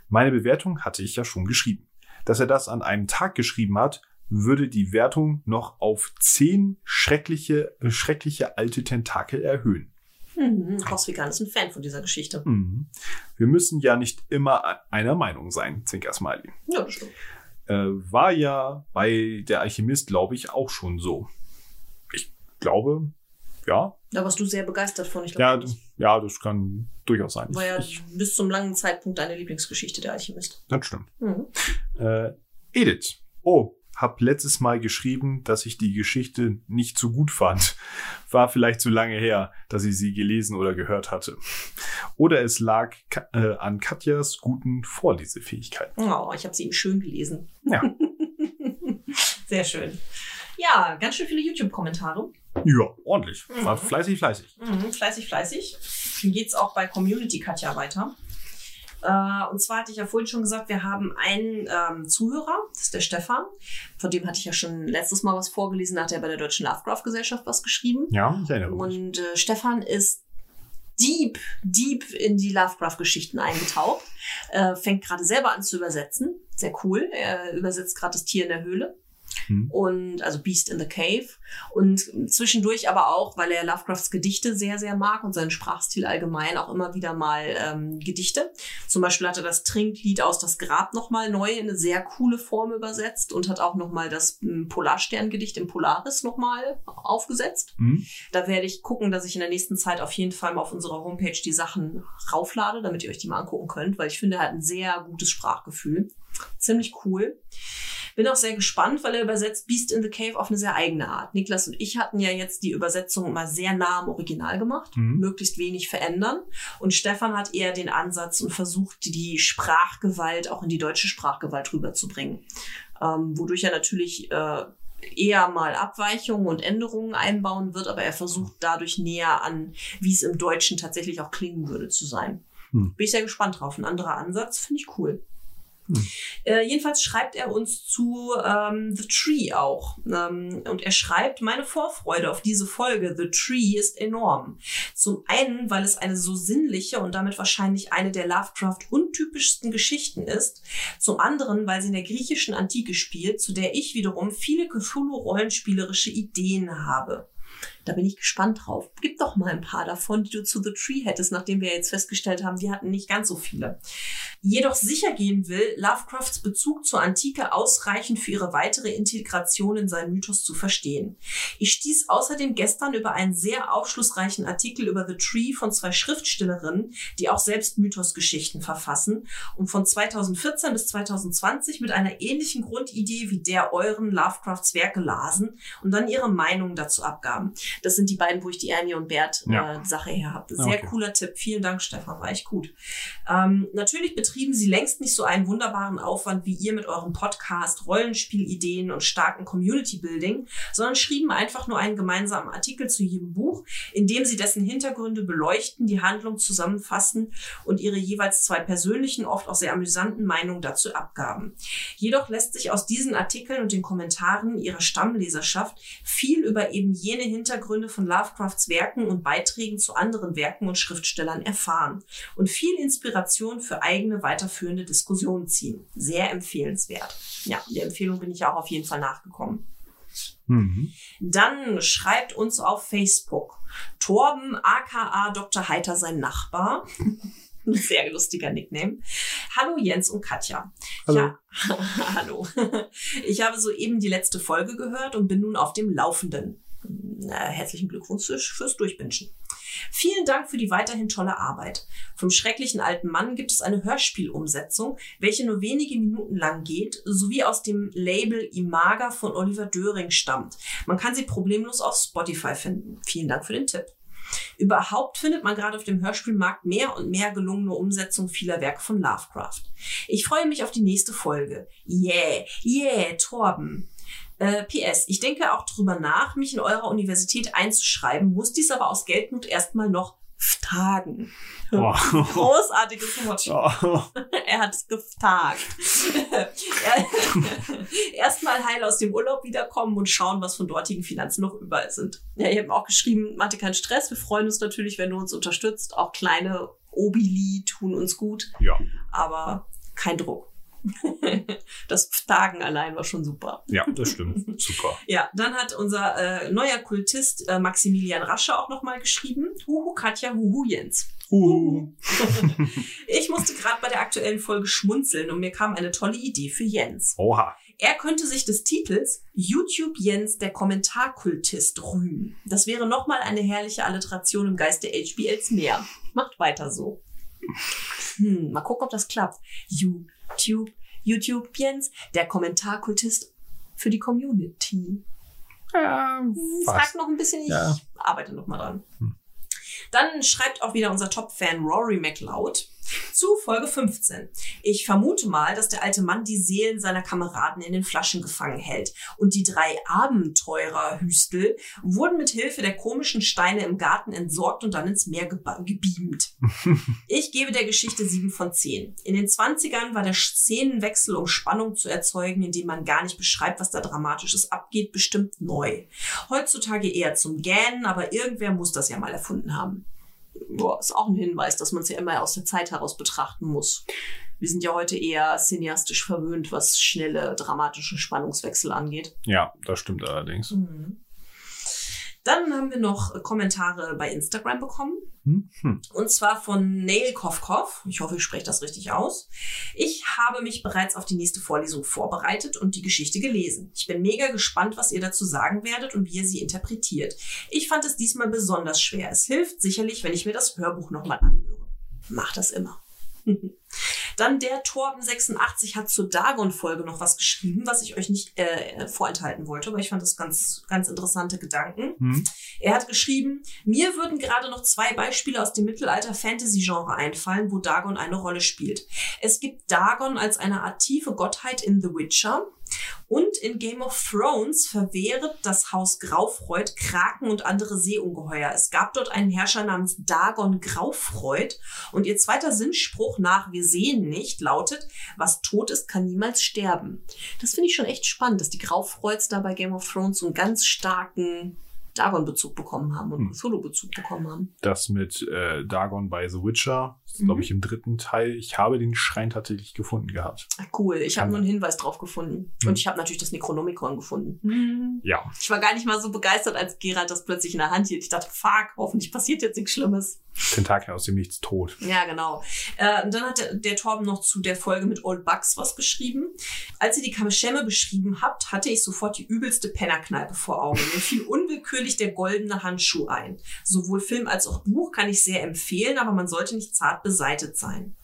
Meine Bewertung hatte ich ja schon geschrieben. Dass er das an einem Tag geschrieben hat, würde die Wertung noch auf zehn schreckliche, äh, schreckliche alte Tentakel erhöhen. Mhm. Korsvegan ist ein Fan von dieser Geschichte. Mhm. Wir müssen ja nicht immer einer Meinung sein, Zinker Smiley. Ja, das stimmt. Äh, war ja bei der Alchemist, glaube ich, auch schon so. Ich glaube, ja. Da warst du sehr begeistert von. Ich Ja, glaube, d- ja, das kann durchaus sein. war ja Ich, bis zum langen Zeitpunkt deine Lieblingsgeschichte, der Alchemist. das stimmt. Mhm. Äh, Edith. Oh, hab letztes Mal geschrieben, dass ich die Geschichte nicht so gut fand. War vielleicht zu lange her, dass ich sie gelesen oder gehört hatte. Oder es lag äh, an Katjas guten Vorlesefähigkeiten. Oh, ich habe sie ihm schön gelesen. Ja. Sehr schön. Ja, ganz schön viele YouTube-Kommentare. Ja, ordentlich. War Mhm. fleißig, fleißig. Mhm, fleißig, fleißig. Dann geht's auch bei Community Katja weiter. Äh, und zwar hatte ich ja vorhin schon gesagt, wir haben einen ähm, Zuhörer, das ist der Stefan. Von dem hatte ich ja schon letztes Mal was vorgelesen, da hat er bei der Deutschen Lovecraft-Gesellschaft was geschrieben. Ja, ich erinnere mich. Und äh, Stefan ist deep, deep in die Lovecraft-Geschichten eingetaucht. Äh, fängt gerade selber an zu übersetzen. Sehr cool. Er übersetzt gerade das Tier in der Höhle. Hm. und also Beast in the Cave und zwischendurch aber auch, weil er Lovecrafts Gedichte sehr, sehr mag und seinen Sprachstil allgemein auch immer wieder mal ähm, Gedichte. Zum Beispiel hat er das Trinklied aus Das Grab nochmal neu in eine sehr coole Form übersetzt und hat auch nochmal das ähm, Polarsterngedicht im Polaris nochmal aufgesetzt. Hm. Da werde ich gucken, dass ich in der nächsten Zeit auf jeden Fall mal auf unserer Homepage die Sachen rauflade, damit ihr euch die mal angucken könnt, weil ich finde, er hat ein sehr gutes Sprachgefühl. Ziemlich cool. Bin auch sehr gespannt, weil er übersetzt Beast in the Cave auf eine sehr eigene Art. Niklas und ich hatten ja jetzt die Übersetzung mal sehr nah am Original gemacht, Mhm. möglichst wenig verändern. Und Stefan hat eher den Ansatz und versucht, die Sprachgewalt auch in die deutsche Sprachgewalt rüberzubringen. Ähm, wodurch er natürlich äh, eher mal Abweichungen und Änderungen einbauen wird, aber er versucht dadurch näher an, wie es im Deutschen tatsächlich auch klingen würde, zu sein. Hm. Bin ich sehr gespannt drauf. Ein anderer Ansatz finde ich cool. Hm. Äh, jedenfalls schreibt er uns zu ähm, The Tree auch. Ähm, und er schreibt, meine Vorfreude auf diese Folge The Tree ist enorm. Zum einen, weil es eine so sinnliche und damit wahrscheinlich eine der Lovecraft untypischsten Geschichten ist. Zum anderen, weil sie in der griechischen Antike spielt, zu der ich wiederum viele Cthulhu-rollenspielerische Ideen habe. Da bin ich gespannt drauf. Gib doch mal ein paar davon, die du zu The Tree hättest, nachdem wir jetzt festgestellt haben, wir hatten nicht ganz so viele. Jedoch sicher gehen will, Lovecrafts Bezug zur Antike ausreichend für ihre weitere Integration in seinen Mythos zu verstehen. Ich stieß außerdem gestern über einen sehr aufschlussreichen Artikel über The Tree von zwei Schriftstellerinnen, die auch selbst Mythosgeschichten verfassen und von 2014 bis 2020 mit einer ähnlichen Grundidee wie der euren Lovecrafts Werke lasen und dann ihre Meinung dazu abgaben. Das sind die beiden, wo ich die Ernie und Bert Ja. äh, Sache her habe. Sehr Okay. cooler Tipp. Vielen Dank, Stefan. War echt gut. Ähm, natürlich betrieben sie längst nicht so einen wunderbaren Aufwand wie ihr mit eurem Podcast, Rollenspielideen und starken Community-Building, sondern schrieben einfach nur einen gemeinsamen Artikel zu jedem Buch, in dem sie dessen Hintergründe beleuchten, die Handlung zusammenfassen und ihre jeweils zwei persönlichen, oft auch sehr amüsanten Meinungen dazu abgaben. Jedoch lässt sich aus diesen Artikeln und den Kommentaren ihrer Stammleserschaft viel über eben jene Hintergründe von Lovecrafts Werken und Beiträgen zu anderen Werken und Schriftstellern erfahren und viel Inspiration für eigene weiterführende Diskussionen ziehen. Sehr empfehlenswert. Ja, der Empfehlung bin ich auch auf jeden Fall nachgekommen. Mhm. Dann schreibt uns auf Facebook Torben aka Dr. Heiter sein Nachbar. Ein Sehr lustiger Nickname. Hallo Jens und Katja. Hallo. Ja, hallo. Ich habe soeben die letzte Folge gehört und bin nun auf dem Laufenden. Herzlichen Glückwunsch fürs Durchbingen. Vielen Dank für die weiterhin tolle Arbeit. Vom schrecklichen alten Mann gibt es eine Hörspielumsetzung, welche nur wenige Minuten lang geht, sowie aus dem Label Imaga von Oliver Döring stammt. Man kann sie problemlos auf Spotify finden. Vielen Dank für den Tipp. Überhaupt findet man gerade auf dem Hörspielmarkt mehr und mehr gelungene Umsetzungen vieler Werke von Lovecraft. Ich freue mich auf die nächste Folge. Yeah, yeah, Torben. Äh, PS, ich denke auch drüber nach, mich in eurer Universität einzuschreiben, muss dies aber aus Geldnot erstmal noch tagen. Oh. Großartiges Wort. Oh. Er hat es getagt. Erstmal heil aus dem Urlaub wiederkommen und schauen, was von dortigen Finanzen noch überall sind. Ja, ihr habt auch geschrieben, Mathe kein Stress. Wir freuen uns natürlich, wenn du uns unterstützt. Auch kleine Obili tun uns gut, Ja, aber kein Druck. Das Tagen allein war schon super. ja, das stimmt. Super. Ja, dann hat unser äh, neuer Kultist äh, Maximilian Rasche auch nochmal geschrieben. Huhu Katja, huhu Jens. Uh. Ich musste gerade bei der aktuellen Folge schmunzeln und mir kam eine tolle Idee für Jens. Oha. Er könnte sich des Titels YouTube Jens der Kommentarkultist rühmen. Das wäre nochmal eine herrliche Alliteration im Geiste HBLs mehr. Macht weiter so. Hm, mal gucken, ob das klappt. YouTube, YouTube Jens, der Kommentarkultist für die Community. Ja, Fragt noch ein bisschen, ich Ja. arbeite noch mal dran. Hm. Dann schreibt auch wieder unser Top-Fan Rory McLeod zu Folge 15. Ich vermute mal, dass der alte Mann die Seelen seiner Kameraden in den Flaschen gefangen hält. Und die drei Abenteurer-Hüstel wurden mit Hilfe der komischen Steine im Garten entsorgt und dann ins Meer geba- gebeamt. Ich gebe der Geschichte 7 von 10. In den 20ern war der Szenenwechsel, um Spannung zu erzeugen, indem man gar nicht beschreibt, was da Dramatisches abgeht, bestimmt neu. Heutzutage eher zum Gähnen, aber irgendwer muss das ja mal erfunden haben. Boah, ist auch ein Hinweis, dass man es ja immer aus der Zeit heraus betrachten muss. Wir sind ja heute eher cineastisch verwöhnt, was schnelle, dramatische Spannungswechsel angeht. Ja, das stimmt allerdings. Mhm. Dann haben wir noch Kommentare bei Instagram bekommen. Hm? Hm. Und zwar von Nail Kovkov. Ich hoffe, ich spreche das richtig aus. Ich habe mich bereits auf die nächste Vorlesung vorbereitet und die Geschichte gelesen. Ich bin mega gespannt, was ihr dazu sagen werdet und wie ihr sie interpretiert. Ich fand es diesmal besonders schwer. Es hilft sicherlich, wenn ich mir das Hörbuch nochmal anhöre. Mach das immer. Dann der Torben86 hat zur Dagon-Folge noch was geschrieben, was ich euch nicht äh, vorenthalten wollte, aber ich fand das ganz, ganz interessante Gedanken. Hm? Er hat geschrieben, mir würden gerade noch zwei Beispiele aus dem Mittelalter-Fantasy-Genre einfallen, wo Dagon eine Rolle spielt. Es gibt Dagon als eine Art tiefe Gottheit in The Witcher. Und in Game of Thrones verwehret das Haus Graufreud Kraken und andere Seeungeheuer. Es gab dort einen Herrscher namens Dagon Graufreud und ihr zweiter Sinnspruch nach Wir sehen nicht lautet, was tot ist, kann niemals sterben. Das finde ich schon echt spannend, dass die Graufreuds da bei Game of Thrones so einen ganz starken Dagon-Bezug bekommen haben und Hm. Cthulhu-Bezug bekommen haben. Das mit äh, Dagon bei The Witcher, Mhm. glaube ich, im dritten Teil. Ich habe den Schrein tatsächlich gefunden gehabt. Cool, ich habe nur einen Hinweis drauf gefunden. Hm. Und ich habe natürlich das Necronomicon gefunden. Ja. Ich war gar nicht mal so begeistert, als Geralt das plötzlich in der Hand hielt. Ich dachte, fuck, hoffentlich passiert jetzt nichts Schlimmes. Tentakel aus dem Nichts tot. Ja, genau. Äh, dann hat der, der Torben noch zu der Folge mit Old Bugs was geschrieben. Als ihr die Kameshemme beschrieben habt, hatte ich sofort die übelste Pennerkneipe vor Augen. Mir fiel unwillkürlich der goldene Handschuh ein. Sowohl Film als auch Buch kann ich sehr empfehlen, aber man sollte nicht zart beseitet sein.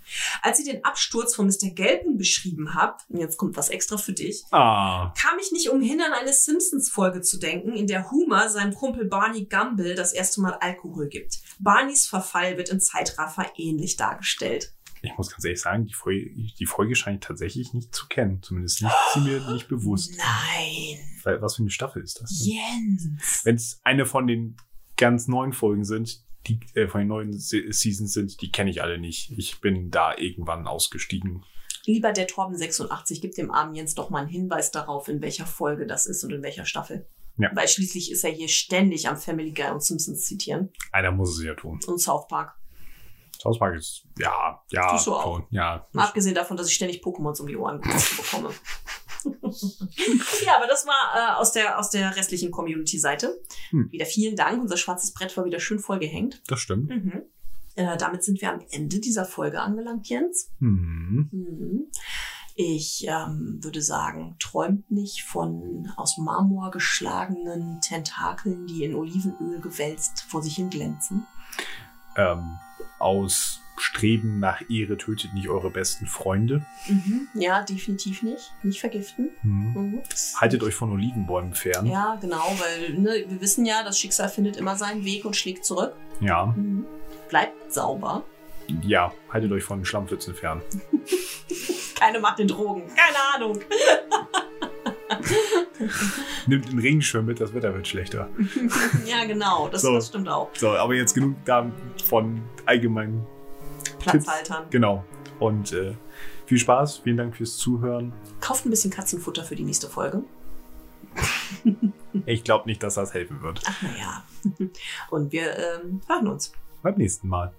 Als ihr den Absturz von Mr. Gelpen beschrieben habt, und jetzt kommt was extra für dich, Ah, kam ich nicht umhin, an eine Simpsons-Folge zu denken, in der Homer seinem Kumpel Barney Gumble das erste Mal Alkohol gibt. Barneys Verfall wird in Zeitraffer ähnlich dargestellt. ich muss ganz ehrlich sagen, die Folge, die Folge scheine ich tatsächlich nicht zu kennen. Zumindest nicht, ist sie mir nicht bewusst. Nein, Weil, was für eine Staffel ist das denn? Jens. Wenn es eine von den ganz neuen Folgen sind, die äh, von den neuen Se Seasons sind, die kenne ich alle nicht. Ich bin da irgendwann ausgestiegen. Lieber der Torben 86, gibt dem armen Jens doch mal einen Hinweis darauf, in welcher Folge das ist und in welcher Staffel. Ja. Weil schließlich ist er hier ständig am Family Guy und Simpsons zitieren. Einer muss es ja tun. Und South Park. South Park ist, ja, ja, Tust du auch. schon, ja. Abgesehen davon, dass ich ständig Pokémons um die Ohren bekomme. Ja, aber das war äh, aus, der, aus der restlichen Community-Seite. Hm. Wieder vielen Dank. Unser schwarzes Brett war wieder schön voll gehängt. Das stimmt. Mhm. Äh, damit sind wir am Ende dieser Folge angelangt, Jens. Hm. Mhm. Ich ähm, würde sagen, träumt nicht von aus Marmor geschlagenen Tentakeln, die in Olivenöl gewälzt vor sich hin glänzen. Ähm, aus Streben nach Ehre tötet nicht eure besten Freunde. Mhm. Ja, definitiv nicht. Nicht vergiften. Hm. Mhm. Haltet euch von Olivenbäumen fern. Ja, genau, weil ne, wir wissen ja, das Schicksal findet immer seinen Weg und schlägt zurück. Ja. Mhm. Bleibt sauber. Ja, haltet euch von Schlammpfützen fern. Keine macht den Drogen. Keine Ahnung. Nimmt einen Regenschirm mit, das Wetter wird schlechter. ja, genau. Das, So. das stimmt auch. So, aber jetzt genug davon allgemeinen Platzhaltern. Genau. Und äh, viel Spaß, vielen Dank fürs Zuhören. Kauft ein bisschen Katzenfutter für die nächste Folge. Ich glaube nicht, dass das helfen wird. Ach naja. Und wir ähm, hören uns. Beim nächsten Mal.